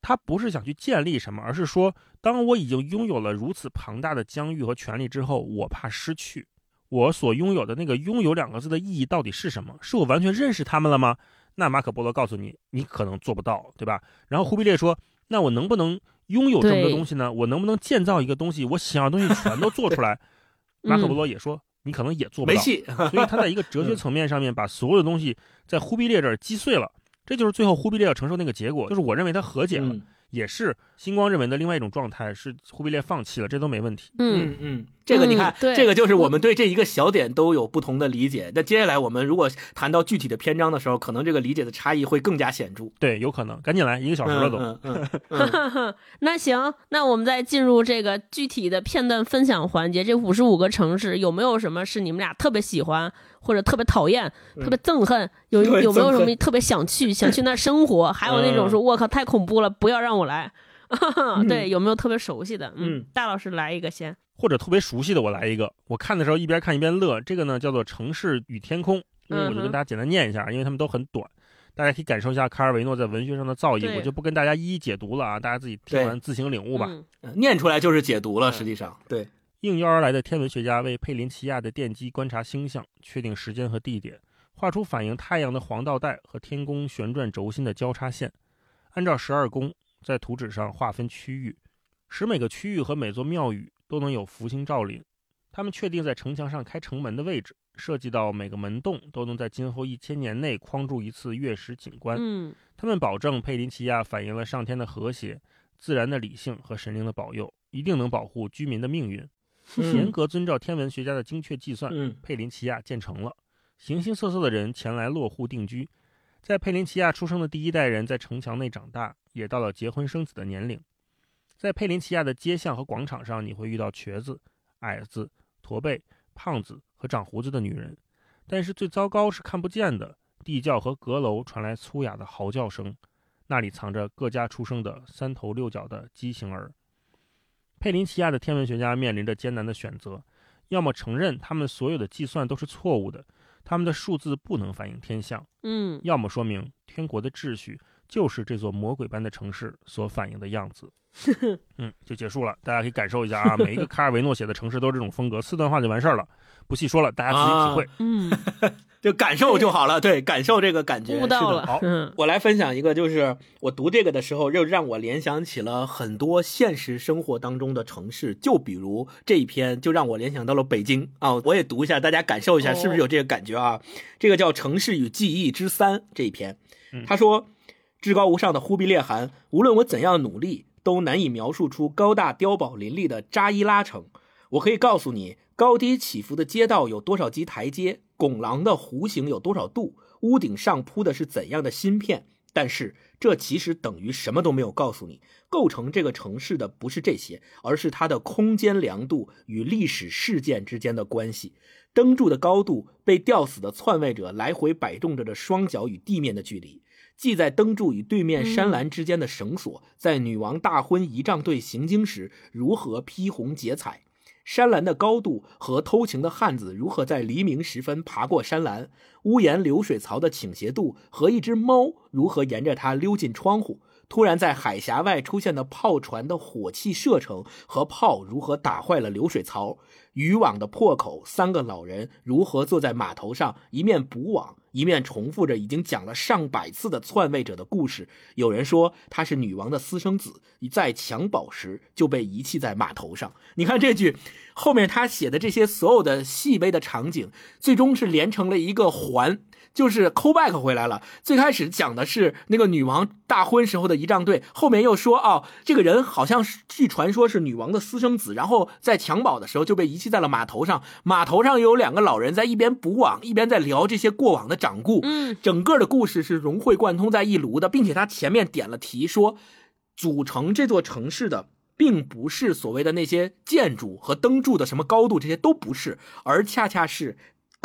他不是想去建立什么，而是说，当我已经拥有了如此庞大的疆域和权力之后，我怕失去我所拥有的那个“拥有”两个字的意义到底是什么？是我完全认识他们了吗？那马可波罗告诉你，你可能做不到，对吧？然后忽必烈说，那我能不能拥有这么多东西呢？我能不能建造一个东西，我想要的东西全都做出来？马可波罗也说，你可能也做不到。没戏。所以他在一个哲学层面上面把所有的东西在忽必烈这儿击碎了，这就是最后忽必烈要承受那个结果，就是我认为他和解了，嗯也是星光认为的另外一种状态，是忽必烈放弃了，这都没问题。嗯嗯嗯，这个你看这个就是我们对这一个小点都有不同的理解。那接下来我们如果谈到具体的篇章的时候，可能这个理解的差异会更加显著。对，有可能，赶紧来，一个小时了都。嗯嗯嗯嗯那行，那我们再进入这个具体的片段分享环节。这五十五个城市有没有什么是你们俩特别喜欢，或者特别讨厌、嗯特别憎恨？有 有没有什么特别想去、想去那儿生活？还有那种嗯说“我靠，太恐怖了，不要让我来”。对，有没有特别熟悉的？嗯，大老师来一个先。或者特别熟悉的，我来一个。我看的时候一边看一边乐。这个呢叫做《城市与天空》，嗯我就跟大家简单念一下，因为他们都很短，大家可以感受一下卡尔维诺在文学上的造诣。我就不跟大家一一解读了啊，大家自己听完自行领悟吧。念出来就是解读了。嗯实际上，对，应邀而来的天文学家为佩林奇亚的电机观察星象，确定时间和地点，画出反映太阳的黄道带和天宫旋转轴心的交叉线，按照十二宫在图纸上划分区域，使每个区域和每座庙宇都能有福星照临。他们确定在城墙上开城门的位置，设计到每个门洞都能在今后一千年内框住一次月食景观。嗯他们保证佩林奇亚反映了上天的和谐、自然的理性和神灵的保佑，一定能保护居民的命运。严嗯格遵照天文学家的精确计算，嗯佩林奇亚建成了。形形色色的人前来落户定居，在佩林奇亚出生的第一代人在城墙内长大，也到了结婚生子的年龄。在佩林奇亚的街巷和广场上，你会遇到瘸子、矮子、驼背、胖子和长胡子的女人，但是最糟糕是看不见的。地窖和阁楼传来粗哑的嚎叫声，那里藏着各家出生的三头六脚的畸形儿。佩林奇亚的天文学家面临着艰难的选择：要么承认他们所有的计算都是错误的，他们的数字不能反映天象；嗯要么说明天国的秩序就是这座魔鬼般的城市所反映的样子。嗯，就结束了，大家可以感受一下啊，每一个卡尔维诺写的城市都是这种风格，四段话就完事儿了，不细说了，大家自己体会。嗯，就感受就好了。对，感受这个感觉。悟到了好。我来分享一个，就是我读这个的时候，又让我联想起了很多现实生活当中的城市。就比如这一篇，就让我联想到了北京啊。我也读一下，大家感受一下，哦是不是有这个感觉啊？这个叫《城市与记忆之三》这一篇嗯，他说：“至高无上的忽必烈汗，无论我怎样努力，都难以描述出高大碉堡林立的扎伊拉城。我可以告诉你，高低起伏的街道有多少级台阶，拱廊的弧形有多少度，屋顶上铺的是怎样的芯片。但是这其实等于什么都没有告诉你。构成这个城市的不是这些，而是它的空间量度与历史事件之间的关系。灯柱的高度，被吊死的篡位者来回摆动着的双脚与地面的距离。系在灯柱与对面山栏之间的绳索，在女王大婚仪仗队行经时如何披红结彩；山栏的高度和偷情的汉子如何在黎明时分爬过山栏；屋檐流水槽的倾斜度和一只猫如何沿着它溜进窗户；突然在海峡外出现的炮船的火器射程和炮如何打坏了流水槽；渔网的破口，三个老人如何坐在码头上，一面补网。一面重复着已经讲了上百次的篡位者的故事。有人说他是女王的私生子，在襁褓时就被遗弃在码头上。你看这句后面他写的这些所有的细微的场景，最终是连成了一个环。就是 call back 回来了。最开始讲的是那个女王大婚时候的仪仗队，后面又说哦，这个人好像是据传说是女王的私生子，然后在襁褓的时候就被遗弃在了码头上，码头上有两个老人在一边补网一边在聊这些过往的掌故。嗯，整个的故事是融会贯通在一炉的，并且他前面点了题说，组成这座城市的。并不是所谓的那些建筑和灯柱的什么高度，这些都不是，而恰恰是。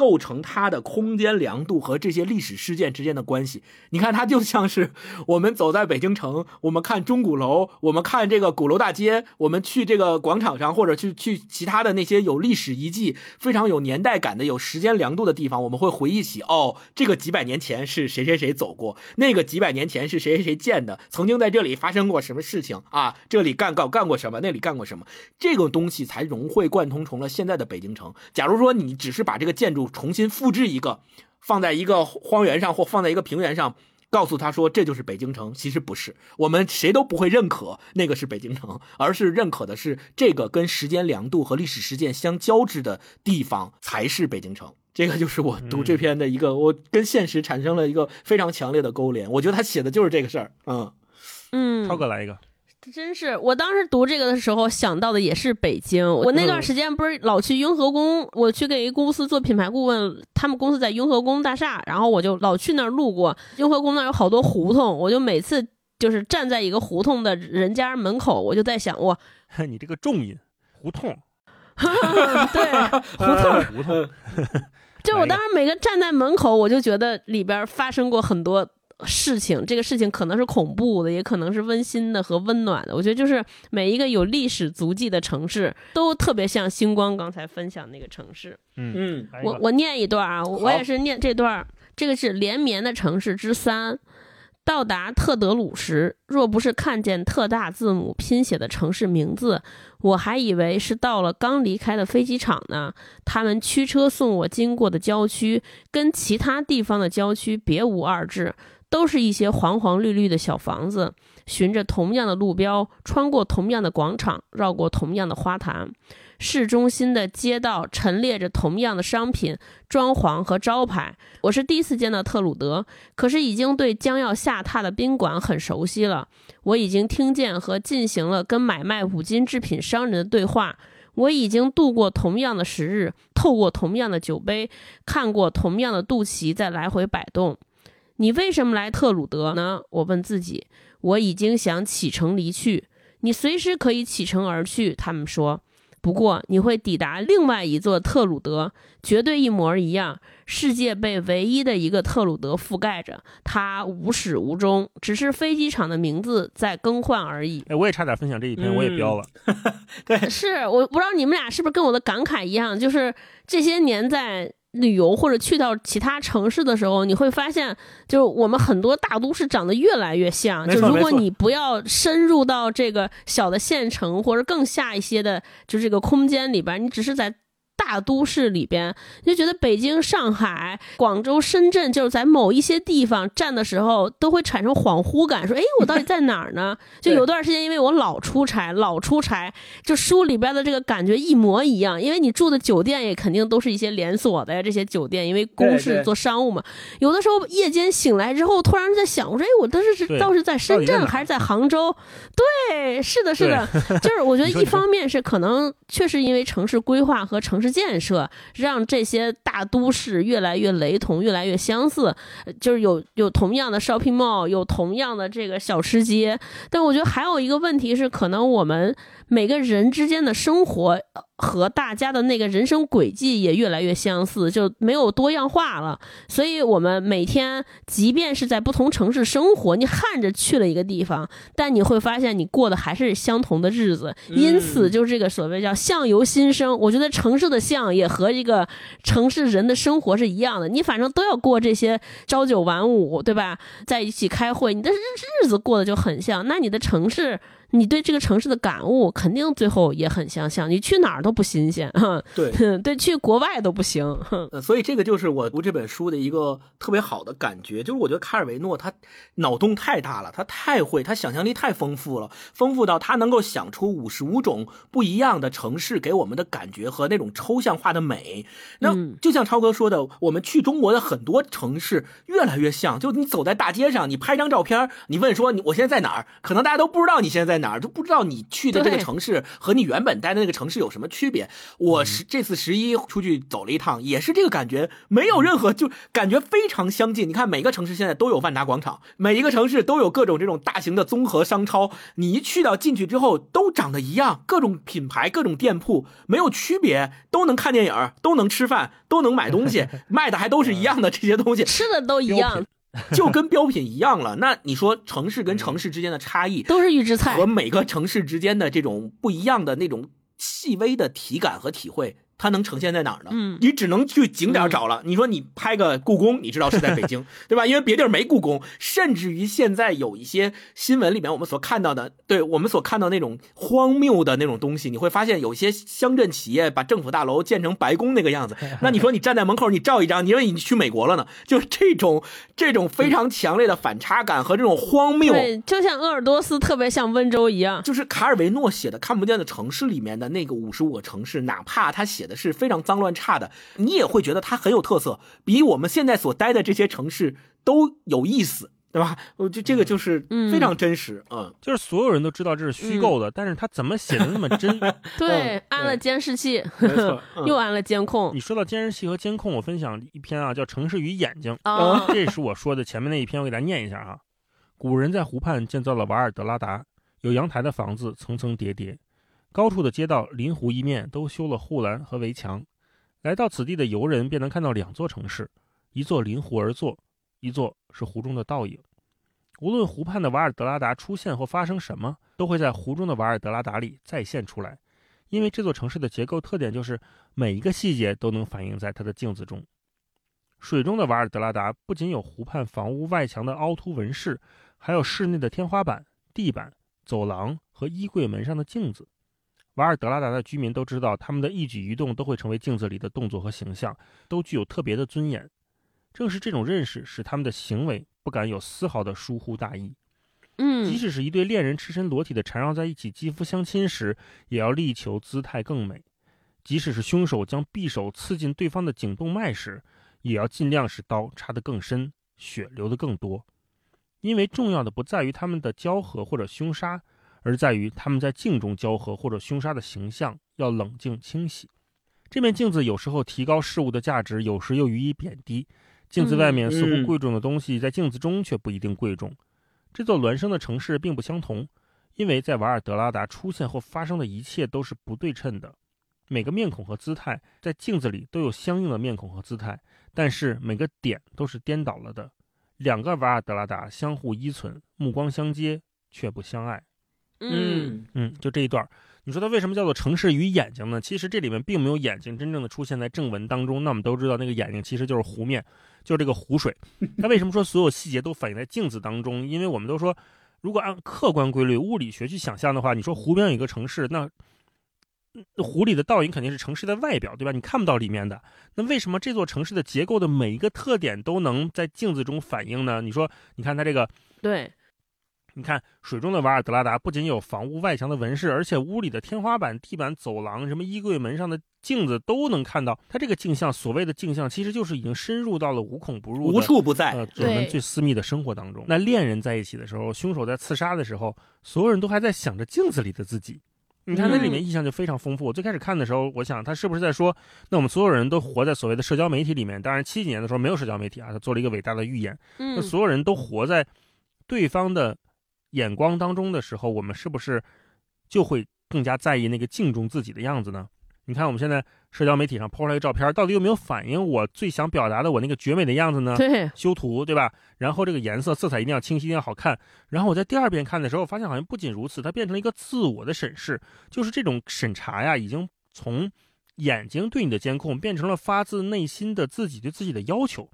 构成它的空间量度和这些历史事件之间的关系，你看，它就像是我们走在北京城，我们看钟鼓楼，我们看这个鼓楼大街，我们去这个广场上，或者去去其他的那些有历史遗迹、非常有年代感的、有时间量度的地方，我们会回忆起，哦，这个几百年前是谁谁谁走过，那个几百年前是谁谁谁建的，曾经在这里发生过什么事情啊？这里干干干过什么？那里干过什么？这个东西才融会贯通成了现在的北京城。假如说你只是把这个建筑，重新复制一个，放在一个荒原上或放在一个平原上，告诉他说这就是北京城。其实不是，我们谁都不会认可那个是北京城，而是认可的是这个跟时间量度和历史事件相交织的地方才是北京城。这个就是我读这篇的一个，我跟现实产生了一个非常强烈的勾连。我觉得他写的就是这个事儿。嗯嗯，超哥来一个。真是，我当时读这个的时候想到的也是北京。我那段时间不是老去雍和宫，我去给一公司做品牌顾问，他们公司在雍和宫大厦，然后我就老去那儿路过。雍和宫那儿有好多胡同，我就每次就是站在一个胡同的人家门口，我就在想，哇，你这个重音，胡同 对，胡同，胡同，就我当时每个站在门口，我就觉得里边发生过很多。事情，这个事情可能是恐怖的，也可能是温馨的和温暖的。我觉得就是每一个有历史足迹的城市，都特别像星光刚才分享那个城市。嗯嗯，我我念一段啊，我也是念这段。这个是连绵的城市之三。到达特德鲁时，若不是看见特大字母拼写的城市名字，我还以为是到了刚离开的飞机场呢。他们驱车送我经过的郊区，跟其他地方的郊区别无二致。都是一些黄黄绿绿的小房子，循着同样的路标，穿过同样的广场，绕过同样的花坛。市中心的街道陈列着同样的商品、装潢和招牌。我是第一次见到特鲁德，可是已经对将要下榻的宾馆很熟悉了。我已经听见和进行了跟买卖五金制品商人的对话。我已经度过同样的时日，透过同样的酒杯，看过同样的肚脐在来回摆动。你为什么来特鲁德呢？我问自己。我已经想启程离去。你随时可以启程而去。他们说。不过你会抵达另外一座特鲁德，绝对一模一样。世界被唯一的一个特鲁德覆盖着，它无始无终，只是飞机场的名字在更换而已。哎，我也差点分享这一篇，我也标了。对，是我不知道你们俩是不是跟我的感慨一样，就是这些年在。旅游或者去到其他城市的时候，你会发现，就是我们很多大都市长得越来越像。就如果你不要深入到这个小的县城或者更下一些的，就这个空间里边，你只是在。大都市里边，就觉得北京、上海、广州、深圳，就是在某一些地方站的时候，都会产生恍惚感，说：“哎，我到底在哪儿呢？”就有段时间，因为我老出差，老出差，就书里边的这个感觉一模一样。因为你住的酒店也肯定都是一些连锁的呀，这些酒店，因为公事做商务嘛。有的时候夜间醒来之后，突然在想，我说：“哎，我当时是倒是在深圳还是在杭州？”对，是的，是的，就是我觉得 一方面是可能确实因为城市规划和城市。建设让这些大都市越来越雷同，越来越相似，就是有有同样的 shopping mall，有同样的这个小吃街。但我觉得还有一个问题是，可能我们每个人之间的生活。和大家的那个人生轨迹也越来越相似，就没有多样化了。所以，我们每天即便是在不同城市生活，你看着去了一个地方，但你会发现你过的还是相同的日子。因此，就这个所谓叫“相由心生”，我觉得城市的相也和这个城市人的生活是一样的。你反正都要过这些朝九晚五，对吧？在一起开会，你的日日子过得就很像。那你的城市？你对这个城市的感悟肯定最后也很相像。你去哪儿都不新鲜，哈，对，对，去国外都不行。呃，所以这个就是我读这本书的一个特别好的感觉，就是我觉得卡尔维诺他脑洞太大了，他太会，他想象力太丰富了，丰富到他能够想出五十五种不一样的城市给我们的感觉和那种抽象化的美。那就像超哥说的，我们去中国的很多城市越来越像，就你走在大街上，你拍张照片，你问说你我现在在哪儿，可能大家都不知道你现在在哪儿，都不知道你去的这个城市和你原本待的那个城市有什么区别。我是这次十一出去走了一趟，也是这个感觉，没有任何就感觉非常相近。你看每个城市现在都有万达广场，每一个城市都有各种这种大型的综合商超，你一去到进去之后都长得一样，各种品牌、各种店铺没有区别，都能看电影，都能吃饭，都能买东西，卖的还都是一样的这些东西，吃的都一样。就跟标品一样了。那你说城市跟城市之间的差异，都是预制菜和每个城市之间的这种不一样的那种细微的体感和体会。它能呈现在哪儿呢？嗯，你只能去景点找了。你说你拍个故宫，你知道是在北京，对吧？因为别地儿没故宫。甚至于现在有一些新闻里面我们所看到的，对我们所看到那种荒谬的那种东西，你会发现有些乡镇企业把政府大楼建成白宫那个样子。那你说你站在门口你照一张，你以为你去美国了呢？就是这种这种非常强烈的反差感和这种荒谬，对，就像鄂尔多斯特别像温州一样。就是卡尔维诺写的《看不见的城市》里面的那个五十五个城市，哪怕他写的。是非常脏乱差的，你也会觉得它很有特色，比我们现在所待的这些城市都有意思，对吧？我就这个就是非常真实，嗯，就是所有人都知道这是虚构的，但是他怎么写的那么真？对，安了监视器，又安了监控。你说到监视器和监控，我分享一篇啊，叫《城市与眼睛》，哦这是我说的前面那一篇，我给大家念一下啊。古人在湖畔建造了瓦尔德拉达，有阳台的房子层层叠叠。高处的街道临湖一面都修了护栏和围墙，来到此地的游人便能看到两座城市，一座临湖而坐，一座是湖中的倒影。无论湖畔的瓦尔德拉达出现或发生什么，都会在湖中的瓦尔德拉达里再现出来，因为这座城市的结构特点就是每一个细节都能反映在它的镜子中。水中的瓦尔德拉达不仅有湖畔房屋外墙的凹凸纹饰，还有室内的天花板、地板、走廊和衣柜门上的镜子。瓦尔德拉达的居民都知道，他们的一举一动都会成为镜子里的动作和形象，都具有特别的尊严。正是这种认识，使他们的行为不敢有丝毫的疏忽大意。嗯，即使是一对恋人赤身裸体的缠绕在一起，肌肤相亲时，也要力求姿态更美；即使是凶手将匕首刺进对方的颈动脉时，也要尽量使刀插得更深，血流得更多。因为重要的不在于他们的交合或者凶杀。而在于他们在镜中交合或者凶杀的形象要冷静清晰。这面镜子有时候提高事物的价值，有时又予以贬低。镜子外面似乎贵重的东西，在镜子中却不一定贵重。这座孪生的城市并不相同，因为在瓦尔德拉达出现或发生的一切都是不对称的。每个面孔和姿态在镜子里都有相应的面孔和姿态，但是每个点都是颠倒了的。两个瓦尔德拉达相互依存，目光相接，却不相爱。嗯嗯，就这一段，你说它为什么叫做城市与眼睛呢？其实这里面并没有眼睛真正的出现在正文当中。那我们都知道，那个眼睛其实就是湖面，就是这个湖水。它为什么说所有细节都反映在镜子当中？因为我们都说，如果按客观规律、物理学去想象的话，你说湖边有一个城市，那湖里的倒影肯定是城市的外表，对吧？你看不到里面的。那为什么这座城市的结构的每一个特点都能在镜子中反映呢？你说，你看它这个，对。你看，水中的瓦尔德拉达不仅有房屋外墙的纹饰，而且屋里的天花板、地板、走廊、什么衣柜门上的镜子都能看到。它这个镜像，所谓的镜像，其实就是已经深入到了无孔不入、无处不在，呃，我们最私密的生活当中。那恋人在一起的时候，凶手在刺杀的时候，所有人都还在想着镜子里的自己。你看，那里面意象就非常丰富。我最开始看的时候，我想他是不是在说，那我们所有人都活在所谓的社交媒体里面？当然，七几年的时候没有社交媒体啊，他做了一个伟大的预言。那所有人都活在对方的。眼光当中的时候，我们是不是就会更加在意那个镜中自己的样子呢？你看，我们现在社交媒体上抛出来照片，到底有没有反映我最想表达的我那个绝美的样子呢？对，修图对吧？然后这个颜色、色彩一定要清晰，一定要好看。然后我在第二遍看的时候，发现好像不仅如此，它变成了一个自我的审视，就是这种审查呀，已经从眼睛对你的监控，变成了发自内心的自己对自己的要求。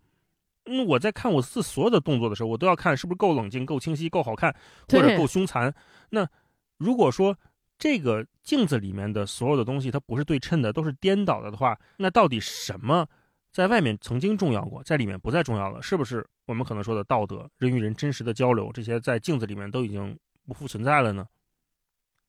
嗯，我在看我自所有的动作的时候，我都要看是不是够冷静、够清晰、够好看，或者够凶残。那如果说这个镜子里面的所有的东西它不是对称的，都是颠倒的的话，那到底什么在外面曾经重要过，在里面不再重要了？是不是我们可能说的道德、人与人真实的交流，这些在镜子里面都已经不复存在了呢？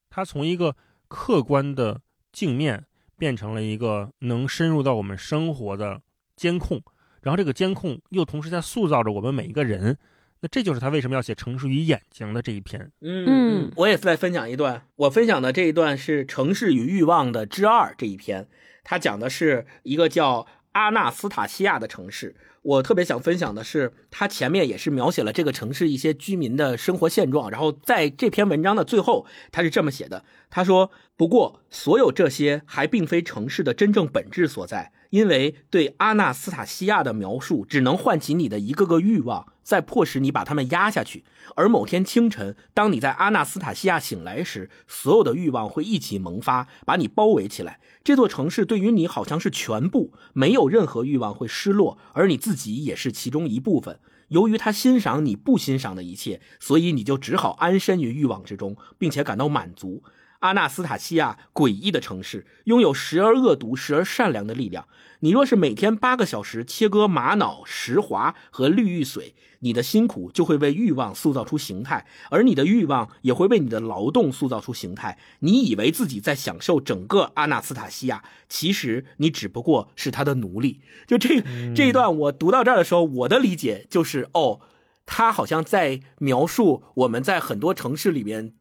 它从一个客观的镜面变成了一个能深入到我们生活的监控，然后这个监控又同时在塑造着我们每一个人。那这就是他为什么要写《城市与眼睛》的这一篇。嗯嗯我也再分享一段，我分享的这一段是《城市与欲望》的之二这一篇，它讲的是一个叫阿纳斯塔西亚的城市。我特别想分享的是，他前面也是描写了这个城市一些居民的生活现状，然后在这篇文章的最后，他是这么写的：他说，不过所有这些还并非城市的真正本质所在。因为对阿纳斯塔西亚的描述只能唤起你的一个个欲望，再迫使你把它们压下去。而某天清晨，当你在阿纳斯塔西亚醒来时，所有的欲望会一起萌发，把你包围起来。这座城市对于你好像是全部，没有任何欲望会失落，而你自自己也是其中一部分。由于他欣赏你不欣赏的一切，所以你就只好安身于欲望之中，并且感到满足。阿纳斯塔西亚诡异的城市，拥有时而恶毒、时而善良的力量。你若是每天八个小时切割玛瑙、石华和绿玉髓，你的辛苦就会为欲望塑造出形态，而你的欲望也会为你的劳动塑造出形态。你以为自己在享受整个阿纳斯塔西亚，其实你只不过是他的奴隶。就这这一段，我读到这儿的时候，我的理解就是，哦，他好像在描述我们在很多城市里面。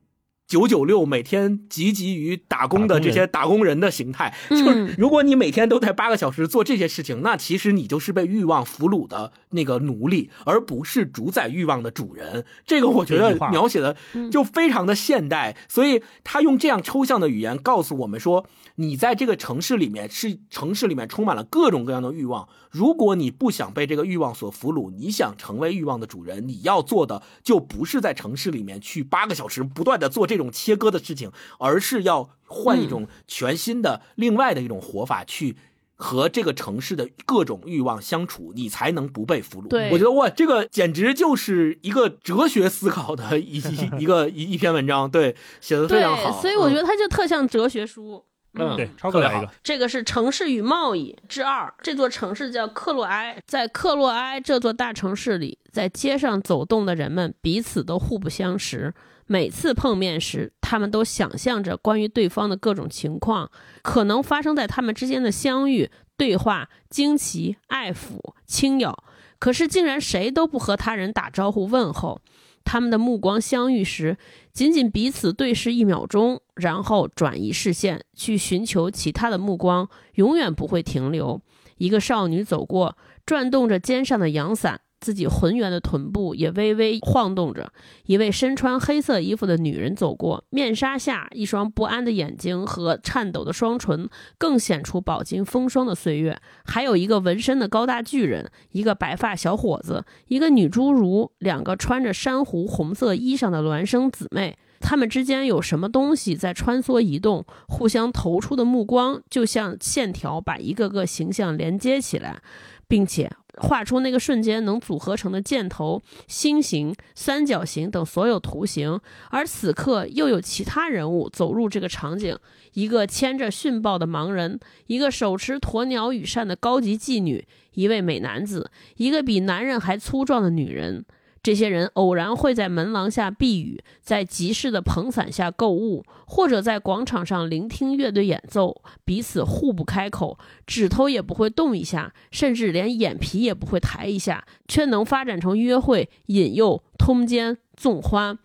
九九六每天汲汲于打工的这些打工人的形态，嗯就是如果你每天都在八个小时做这些事情，那其实你就是被欲望俘虏的那个奴隶，而不是主宰欲望的主人。这个我觉得描写的就非常的现代，所以他用这样抽象的语言告诉我们说，你在这个城市里面是城市里面充满了各种各样的欲望。如果你不想被这个欲望所俘虏，你想成为欲望的主人，你要做的就不是在城市里面去八个小时不断的做这种切割的事情，而是要换一种全新的、另外的一种活法去。和这个城市的各种欲望相处，你才能不被俘虏。对我觉得哇，这个简直就是一个哲学思考的一一 一个一一篇文章，对，写的非常好。，所以我觉得，得它就特像哲学书。嗯对，超哥来一个，这个是《城市与贸易》之二。这座城市叫克洛埃，在克洛埃这座大城市里，在街上走动的人们彼此都互不相识。每次碰面时，他们都想象着关于对方的各种情况，可能发生在他们之间的相遇、对话、惊奇、爱抚、轻咬。可是，竟然谁都不和他人打招呼问候。他们的目光相遇时，仅仅彼此对视一秒钟，然后转移视线去寻求其他的目光，永远不会停留。一个少女走过，转动着肩上的阳伞，自己浑圆的臀部也微微晃动着。一位身穿黑色衣服的女人走过，面纱下一双不安的眼睛和颤抖的双唇，更显出饱经风霜的岁月。还有一个纹身的高大巨人，一个白发小伙子，一个女侏儒，两个穿着珊瑚红色衣裳的孪生姊妹。他们之间有什么东西在穿梭移动，互相投出的目光就像线条，把一个个形象连接起来，并且画出那个瞬间能组合成的箭头、心形、三角形等所有图形。而此刻又有其他人物走入这个场景：一个牵着殉报的盲人，一个手持鸵鸟羽扇的高级妓女，一位美男子，一个比男人还粗壮的女人。这些人偶然会在门廊下避雨，在集市的棚伞下购物，或者在广场上聆听乐队演奏，彼此互不开口，指头也不会动一下，甚至连眼皮也不会抬一下，却能发展成约会、引诱、通奸、纵欢。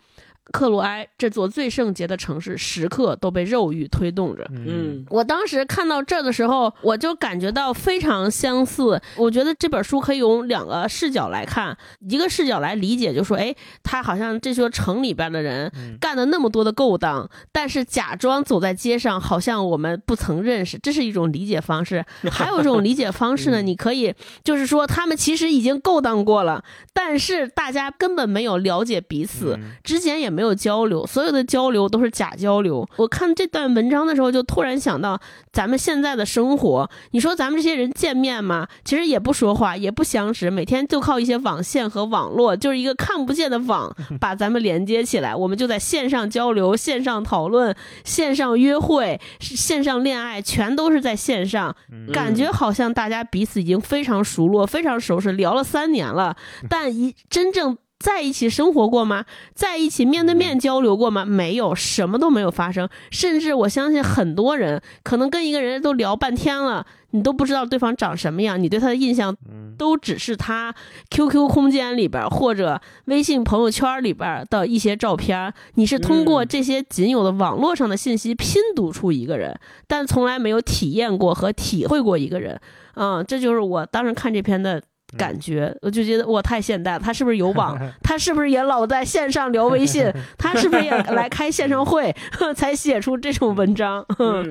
克罗埃这座最圣洁的城市，时刻都被肉欲推动着。嗯我当时看到这儿的时候，我就感觉到非常相似。我觉得这本书可以用两个视角来看，一个视角来理解，就说，哎，他好像这座城里边的人干了那么多的勾当，但是假装走在街上，好像我们不曾认识，这是一种理解方式。还有一种理解方式呢，你可以就是说，他们其实已经勾当过了，但是大家根本没有了解彼此，之前也没有有交流，所有的交流都是假交流。我看这段文章的时候，就突然想到咱们现在的生活。你说咱们这些人见面吗？其实也不说话，也不相识，每天就靠一些网线和网络，就是一个看不见的网 把咱们连接起来。我们就在线上交流、线上讨论、线上约会、线上恋爱，全都是在线上。感觉好像大家彼此已经非常熟络、非常熟识，聊了三年了，但一真正。在一起生活过吗？在一起面对面交流过吗？没有，什么都没有发生。甚至我相信很多人可能跟一个人都聊半天了，你都不知道对方长什么样，你对他的印象都只是他 QQ 空间里边或者微信朋友圈里边的一些照片。你是通过这些仅有的网络上的信息拼读出一个人，但从来没有体验过和体会过一个人。嗯，这就是我当时看这篇的。感觉我就觉得我，太现代了。他是不是有网？他是不是也老在线上聊微信？他是不是也来开线上会 才写出这种文章？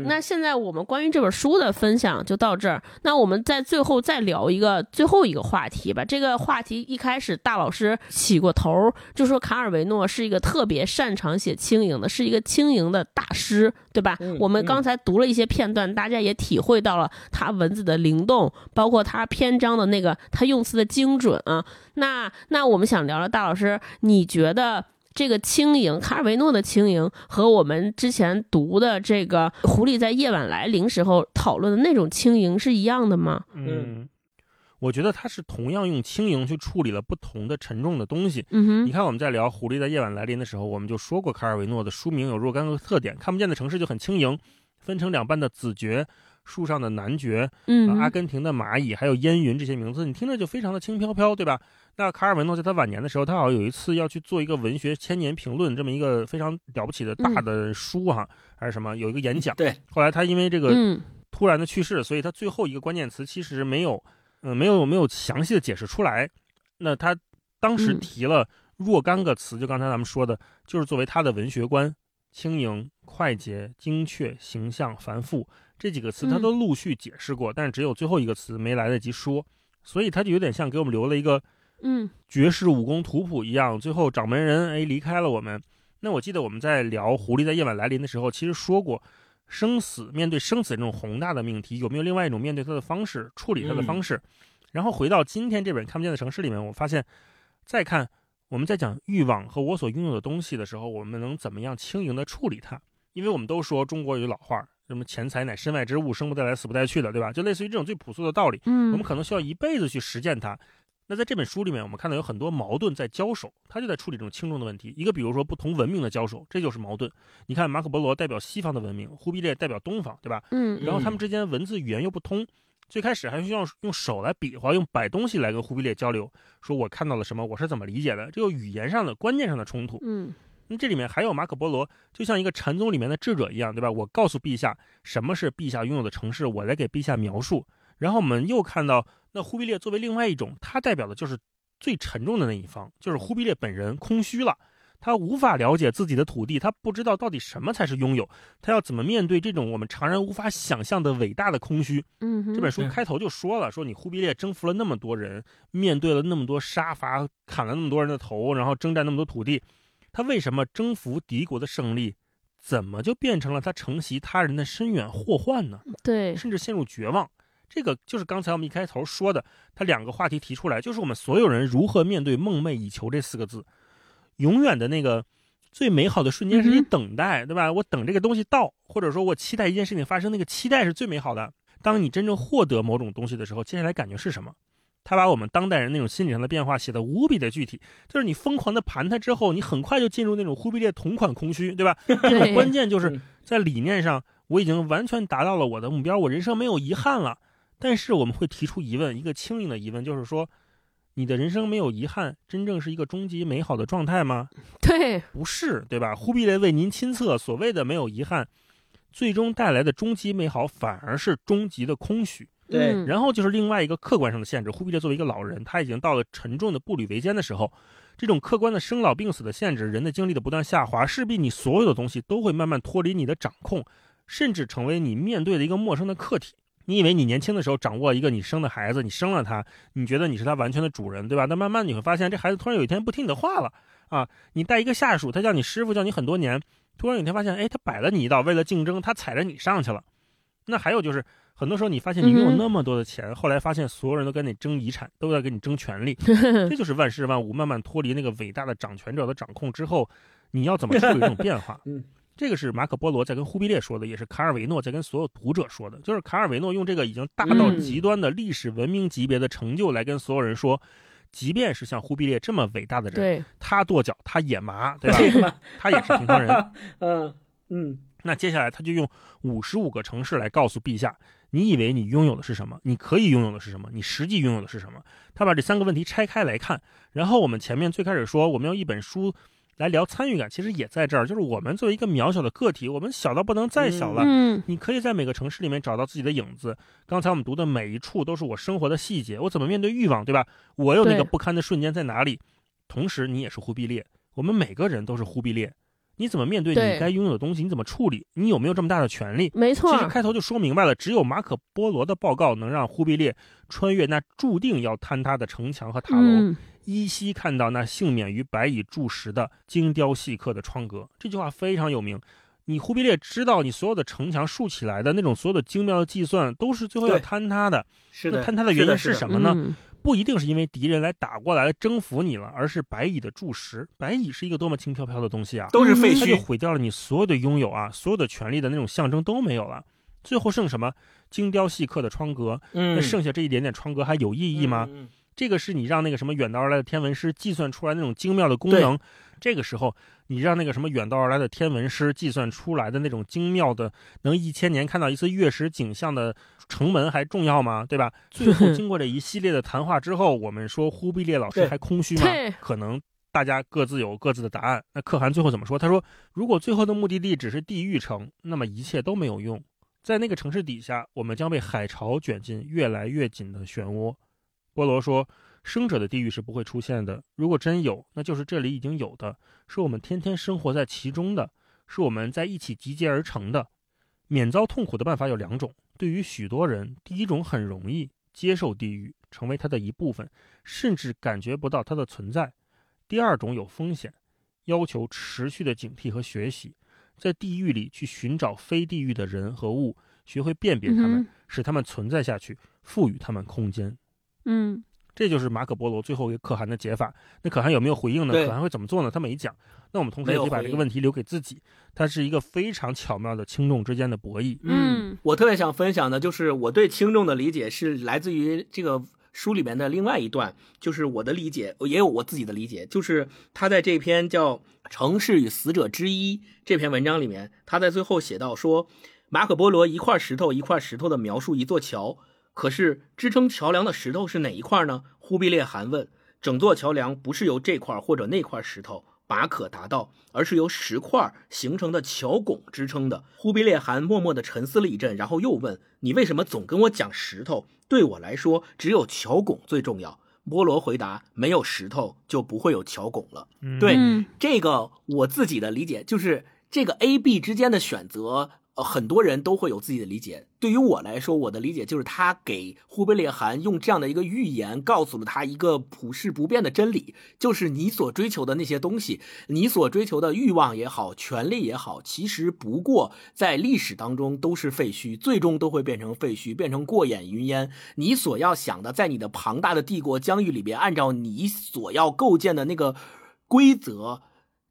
那现在我们关于这本书的分享就到这儿。那我们在最后再聊一个最后一个话题吧。这个话题一开始大老师起过头，就说卡尔维诺是一个特别擅长写轻盈的，是一个轻盈的大师，对吧？我们刚才读了一些片段，大家也体会到了他文字的灵动，包括他篇章的那个他用。用词的精准啊，那那我们想聊聊大老师，你觉得这个轻盈，卡尔维诺的轻盈和我们之前读的这个《狐狸在夜晚来临》时候讨论的那种轻盈是一样的吗？嗯，我觉得他是同样用轻盈去处理了不同的沉重的东西。嗯哼，你看我们在聊《狐狸在夜晚来临》的时候，我们就说过卡尔维诺的书名有若干个特点，看不见的城市就很轻盈，分成两半的子爵。树上的男爵，嗯，阿根廷的蚂蚁，还有烟云这些名字，你听着就非常的轻飘飘，对吧？那卡尔文诺在他晚年的时候，他好像有一次要去做一个文学千年评论，这么一个非常了不起的大的书哈，还是什么，有一个演讲。对。后来他因为这个突然的去世，所以他最后一个关键词其实没有，嗯，没有没有详细的解释出来。那他当时提了若干个词，就刚才咱们说的，就是作为他的文学观：轻盈、快捷、精确、形象、繁复。这几个词他都陆续解释过，但是只有最后一个词没来得及说，所以他就有点像给我们留了一个，嗯，绝世武功图谱一样。最后掌门人哎离开了我们。那我记得我们在聊《狐狸在夜晚来临》的时候，其实说过，生死面对生死这种宏大的命题，有没有另外一种面对它的方式，处理它的方式？然后回到今天这本《看不见的城市》里面，我发现，再看我们在讲欲望和我所拥有的东西的时候，我们能怎么样轻盈的处理它？因为我们都说中国有老话。什么钱财乃身外之物，生不带来，死不带去的，对吧？就类似于这种最朴素的道理，嗯，我们可能需要一辈子去实践它。那在这本书里面，我们看到有很多矛盾在交手，他就在处理这种轻重的问题。一个比如说不同文明的交手，这就是矛盾。你看马可波罗代表西方的文明，忽必烈代表东方，对吧？嗯，然后他们之间文字语言又不通，最开始还需要用手来比划，用摆东西来跟忽必烈交流，说我看到了什么，我是怎么理解的，这个语言上的观念上的冲突，嗯。那这里面还有马可波罗，就像一个禅宗里面的智者一样，对吧？我告诉陛下什么是陛下拥有的城市，我来给陛下描述。然后我们又看到，那忽必烈作为另外一种，他代表的就是最沉重的那一方，就是忽必烈本人空虚了，他无法了解自己的土地，他不知道到底什么才是拥有，他要怎么面对这种我们常人无法想象的伟大的空虚？嗯，这本书开头就说了，说你忽必烈征服了那么多人，面对了那么多杀伐，砍了那么多人的头，然后征战那么多土地。他为什么征服敌国的胜利，怎么就变成了他承袭他人的深远祸患呢？对，甚至陷入绝望。这个就是刚才我们一开头说的，他两个话题提出来，就是我们所有人如何面对“梦寐以求”这四个字。永远的那个最美好的瞬间是你等待，对吧？我等这个东西到，或者说我期待一件事情发生，那个期待是最美好的。当你真正获得某种东西的时候，接下来感觉是什么？他把我们当代人那种心理上的变化写得无比的具体，就是你疯狂的盘他之后，你很快就进入那种忽必烈同款空虚，对吧？关键就是在理念上，我已经完全达到了我的目标，我人生没有遗憾了。但是我们会提出疑问，一个轻盈的疑问，就是说，你的人生没有遗憾，真正是一个终极美好的状态吗？对，不是，对吧？忽必烈为您亲测，所谓的没有遗憾，最终带来的终极美好，反而是终极的空虚。对，然后就是另外一个客观上的限制。忽必烈作为一个老人，他已经到了沉重的步履维艰的时候，这种客观的生老病死的限制，人的精力的不断下滑，势必你所有的东西都会慢慢脱离你的掌控，甚至成为你面对的一个陌生的客体。你以为你年轻的时候掌握一个你生的孩子，你生了他，你觉得你是他完全的主人，对吧？但慢慢你会发现，这孩子突然有一天不听你的话了啊！你带一个下属，他叫你师傅，叫你很多年，突然有一天发现，哎，他摆了你一道，为了竞争，他踩着你上去了。那还有就是，很多时候你发现你拥有那么多的钱，后来发现所有人都跟你争遗产，都在跟你争权利，这就是万事万物慢慢脱离那个伟大的掌权者的掌控之后，你要怎么处理这种变化？嗯。这个是马可波罗在跟忽必烈说的，也是卡尔维诺在跟所有读者说的。就是卡尔维诺用这个已经大到极端的历史文明级别的成就来跟所有人说，即便是像忽必烈这么伟大的人，他跺脚，他也麻，对吧？他也是平常人。嗯嗯。那接下来他就用五十五个城市来告诉陛下，你以为你拥有的是什么？你可以拥有的是什么？你实际拥有的是什么？他把这三个问题拆开来看。然后我们前面最开始说，我们用一本书。来聊参与感，其实也在这儿，就是我们作为一个渺小的个体，我们小到不能再小了。嗯，你可以在每个城市里面找到自己的影子。刚才我们读的每一处都是我生活的细节，我怎么面对欲望，对吧？我有那个不堪的瞬间在哪里？同时，你也是忽必烈，我们每个人都是忽必烈。你怎么面对你该拥有的东西？你怎么处理？你有没有这么大的权利？没错，其实开头就说明白了，只有马可波罗的报告能让忽必烈穿越那注定要坍塌的城墙和塔楼。依稀看到那幸免于白蚁蛀食的精雕细刻的窗格，这句话非常有名。你忽必烈知道，你所有的城墙竖起来的那种所有的精妙的计算，都是最后要坍塌的。是的，坍塌的原因是什么呢？不一定是因为敌人来打过来征服你了，而是白蚁的蛀食。白蚁是一个多么轻飘飘的东西啊！都是废墟，就毁掉了你所有的拥有啊，所有的权利的那种象征都没有了。最后剩什么？精雕细刻的窗格。嗯，那剩下这一点点窗格还有意义吗？这个是你让那个什么远道而来的天文师计算出来那种精妙的功能，这个时候你让那个什么远道而来的天文师计算出来的那种精妙的能一千年看到一次月食景象的城门还重要吗？对吧？最后 经过这一系列的谈话之后，我们说忽必烈老师还空虚吗？可能大家各自有各自的答案。那可汗最后怎么说？他说：“如果最后的目的地只是地狱城，那么一切都没有用。在那个城市底下，我们将被海潮卷进越来越紧的漩涡。”波罗说：“生者的地狱是不会出现的。如果真有，那就是这里已经有的，是我们天天生活在其中的，是我们在一起集结而成的。免遭痛苦的办法有两种。对于许多人，第一种很容易接受地狱，成为它的一部分，甚至感觉不到它的存在；第二种有风险，要求持续的警惕和学习，在地狱里去寻找非地狱的人和物，学会辨别他们，使他们存在下去，赋予他们空间。”嗯，这就是马可波罗最后一个可汗的解法。那可汗有没有回应呢？可汗会怎么做呢？他没讲。那我们同时也可以把这个问题留给自己。它是一个非常巧妙的轻重之间的博弈。嗯，我特别想分享的就是我对轻重的理解是来自于这个书里面的另外一段，就是我的理解也有我自己的理解，就是他在这篇叫《城市与死者之一》这篇文章里面，他在最后写到说，马可波罗一块石头一块石头的描述一座桥。可是支撑桥梁的石头是哪一块呢？忽必烈汗问。整座桥梁不是由这块或者那块石头把可达到，而是由石块形成的桥拱支撑的。忽必烈汗默默地沉思了一阵，然后又问：“你为什么总跟我讲石头？对我来说，只有桥拱最重要。”波罗回答：“没有石头，就不会有桥拱了。”对这个，我自己的理解就是这个 A、B 之间的选择。呃，很多人都会有自己的理解。对于我来说，我的理解就是他给忽必烈汗用这样的一个预言，告诉了他一个普世不变的真理，就是你所追求的那些东西，你所追求的欲望也好，权力也好，其实不过在历史当中都是废墟，最终都会变成废墟，变成过眼云烟。你所要想的，在你的庞大的帝国疆域里边，按照你所要构建的那个规则。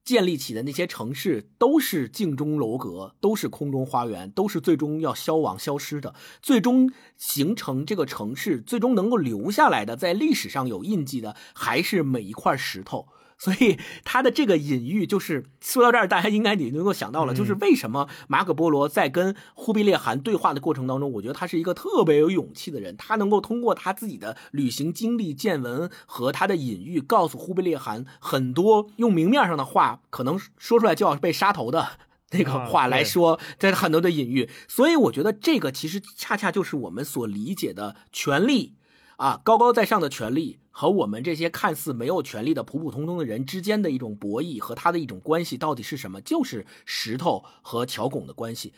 建立起的那些城市都是镜中楼阁，都是空中花园，都是最终要消亡消失的。最终形成这个城市，最终能够留下来的，在历史上有印记的，还是每一块石头。所以 他的这个隐喻就是说到这儿，大家应该你能够想到了，就是为什么马可波罗在跟忽必烈汗对话的过程当中，我觉得他是一个特别有勇气的人，他能够通过他自己的旅行经历、见闻和他的隐喻，告诉忽必烈汗很多用明面上的话，可能说出来就要被杀头的 那个话来说，这很多的隐喻。所以我觉得这个其实恰恰就是我们所理解的权力。啊，高高在上的权力和我们这些看似没有权力的普普通通的人之间的一种博弈和他的一种关系到底是什么？就是石头和桥拱的关系。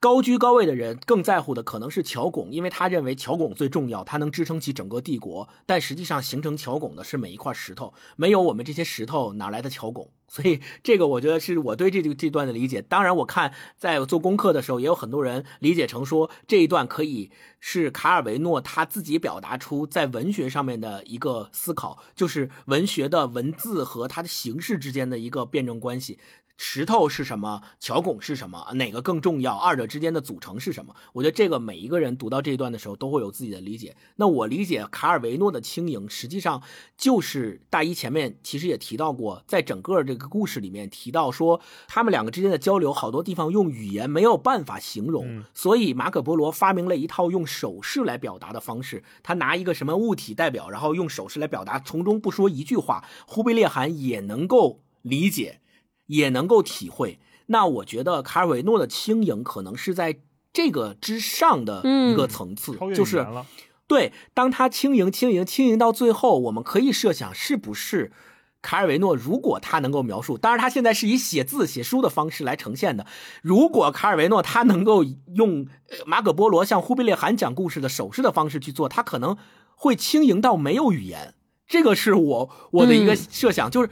高居高位的人更在乎的可能是乔拱，因为他认为乔拱最重要，他能支撑起整个帝国。但实际上，形成乔拱的是每一块石头，没有我们这些石头，哪来的乔拱？所以，这个我觉得是我对这这段的理解。当然，我看在做功课的时候，也有很多人理解成说这一段可以是卡尔维诺他自己表达出在文学上面的一个思考，就是文学的文字和它的形式之间的一个辩证关系。石头是什么？桥拱是什么？哪个更重要？二者之间的组成是什么？我觉得这个每一个人读到这一段的时候都会有自己的理解。那我理解卡尔维诺的轻盈，实际上就是大一前面其实也提到过，在整个这个故事里面提到说，他们两个之间的交流，好多地方用语言没有办法形容，所以马可波罗发明了一套用手势来表达的方式。他拿一个什么物体代表，然后用手势来表达，从中不说一句话，忽必烈汗也能够理解。也能够体会，那我觉得卡尔维诺的轻盈可能是在这个之上的一个层次，就是对，当他轻盈、轻盈、轻盈到最后，我们可以设想，是不是卡尔维诺如果他能够描述，当然他现在是以写字、写书的方式来呈现的。如果卡尔维诺他能够用马可波罗向忽必烈汗讲故事的手势的方式去做，他可能会轻盈到没有语言。这个是我我的一个设想，就是。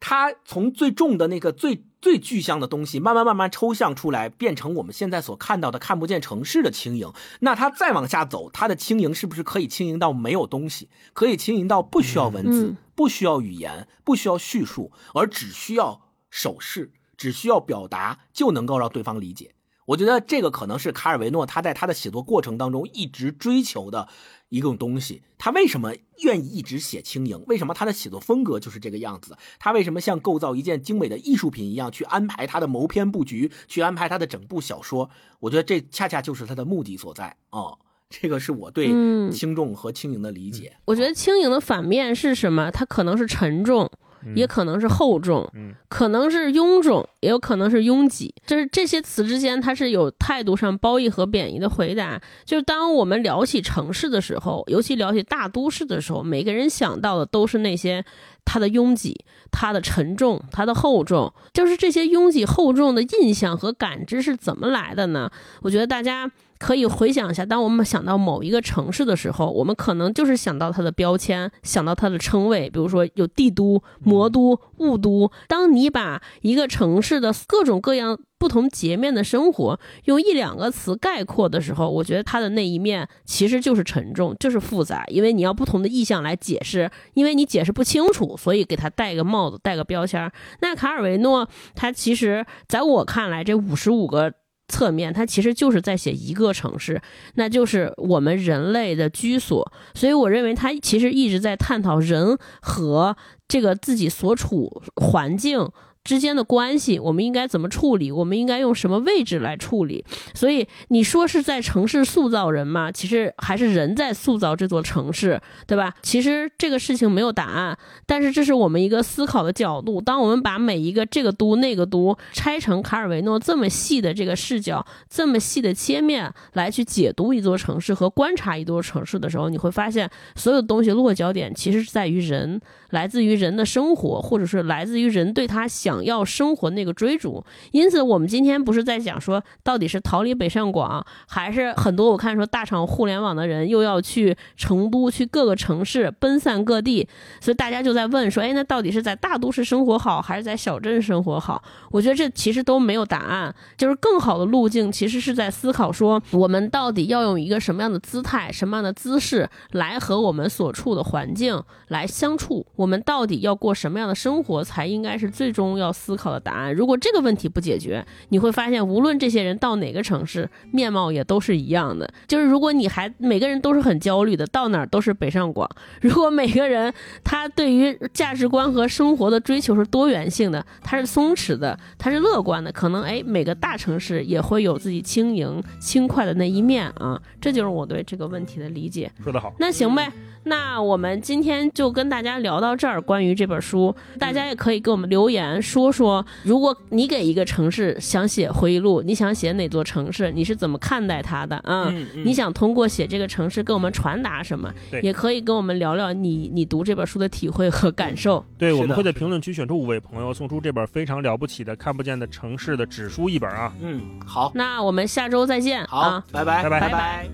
它从最重的那个最最具象的东西，慢慢慢慢抽象出来，变成我们现在所看到的看不见城市的轻盈。那它再往下走，它的轻盈是不是可以轻盈到没有东西？可以轻盈到不需要文字，不需要语言，不需要叙述，而只需要手势，只需要表达就能够让对方理解。我觉得这个可能是卡尔维诺他在他的写作过程当中一直追求的一种东西。他为什么愿意一直写轻盈？为什么他的写作风格就是这个样子？他为什么像构造一件精美的艺术品一样去安排他的谋篇布局，去安排他的整部小说？我觉得这恰恰就是他的目的所在啊！这个是我对轻重和轻盈的理解。我觉得轻盈的反面是什么？它可能是沉重。也可能是厚重，可能是臃肿，也有可能是拥挤。就是这些词之间，它是有态度上褒义和贬义的回答。就是当我们聊起城市的时候，尤其聊起大都市的时候，每个人想到的都是那些它的拥挤、它的沉重、它的厚重。就是这些拥挤、厚重的印象和感知是怎么来的呢？我觉得大家。可以回想一下，当我们想到某一个城市的时候，我们可能就是想到它的标签，想到它的称谓，比如说有帝都、魔都、雾都。当你把一个城市的各种各样不同截面的生活用一两个词概括的时候，我觉得它的那一面其实就是沉重，就是复杂，因为你要不同的意象来解释，因为你解释不清楚，所以给它戴个帽子，戴个标签。那卡尔维诺他其实在我看来，这五十五个。侧面，它其实就是在写一个城市，那就是我们人类的居所。所以，我认为它其实一直在探讨人和这个自己所处环境。之间的关系，我们应该怎么处理？我们应该用什么位置来处理？所以你说是在城市塑造人吗？其实还是人在塑造这座城市，对吧？其实这个事情没有答案，但是这是我们一个思考的角度。当我们把每一个这个都那个都拆成卡尔维诺这么细的这个视角，这么细的切面来去解读一座城市和观察一座城市的时候，你会发现所有东西落脚点其实是在于人，来自于人的生活，或者是来自于人对他想。想要生活那个追逐，因此我们今天不是在讲说到底是逃离北上广，还是很多我看说大厂互联网的人又要去成都，去各个城市奔散各地，所以大家就在问说，哎，那到底是在大都市生活好，还是在小镇生活好？我觉得这其实都没有答案，就是更好的路径其实是在思考说，我们到底要用一个什么样的姿态、什么样的姿势来和我们所处的环境来相处？我们到底要过什么样的生活才应该是最终？要思考的答案，如果这个问题不解决，你会发现，无论这些人到哪个城市，面貌也都是一样的。就是如果你还每个人都是很焦虑的，到哪儿都是北上广。如果每个人他对于价值观和生活的追求是多元性的，他是松弛的，他是乐观的，可能哎，每个大城市也会有自己轻盈轻快的那一面啊。这就是我对这个问题的理解。说得好，那行呗，那我们今天就跟大家聊到这儿。关于这本书，大家也可以给我们留言。说说，如果你给一个城市想写回忆录，你想写哪座城市，你是怎么看待它的？嗯，嗯嗯你想通过写这个城市跟我们传达什么？对也可以跟我们聊聊你你读这本书的体会和感受。对，我们会在评论区选出五位朋友，送出这本非常了不起的《看不见的城市》的纸书一本啊。嗯，好，那我们下周再见好，啊！拜拜，拜拜拜拜拜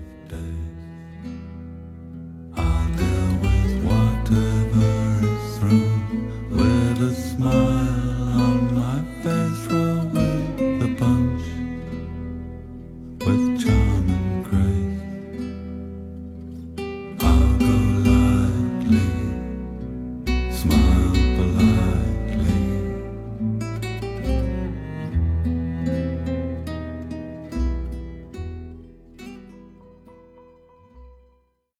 拜 smile.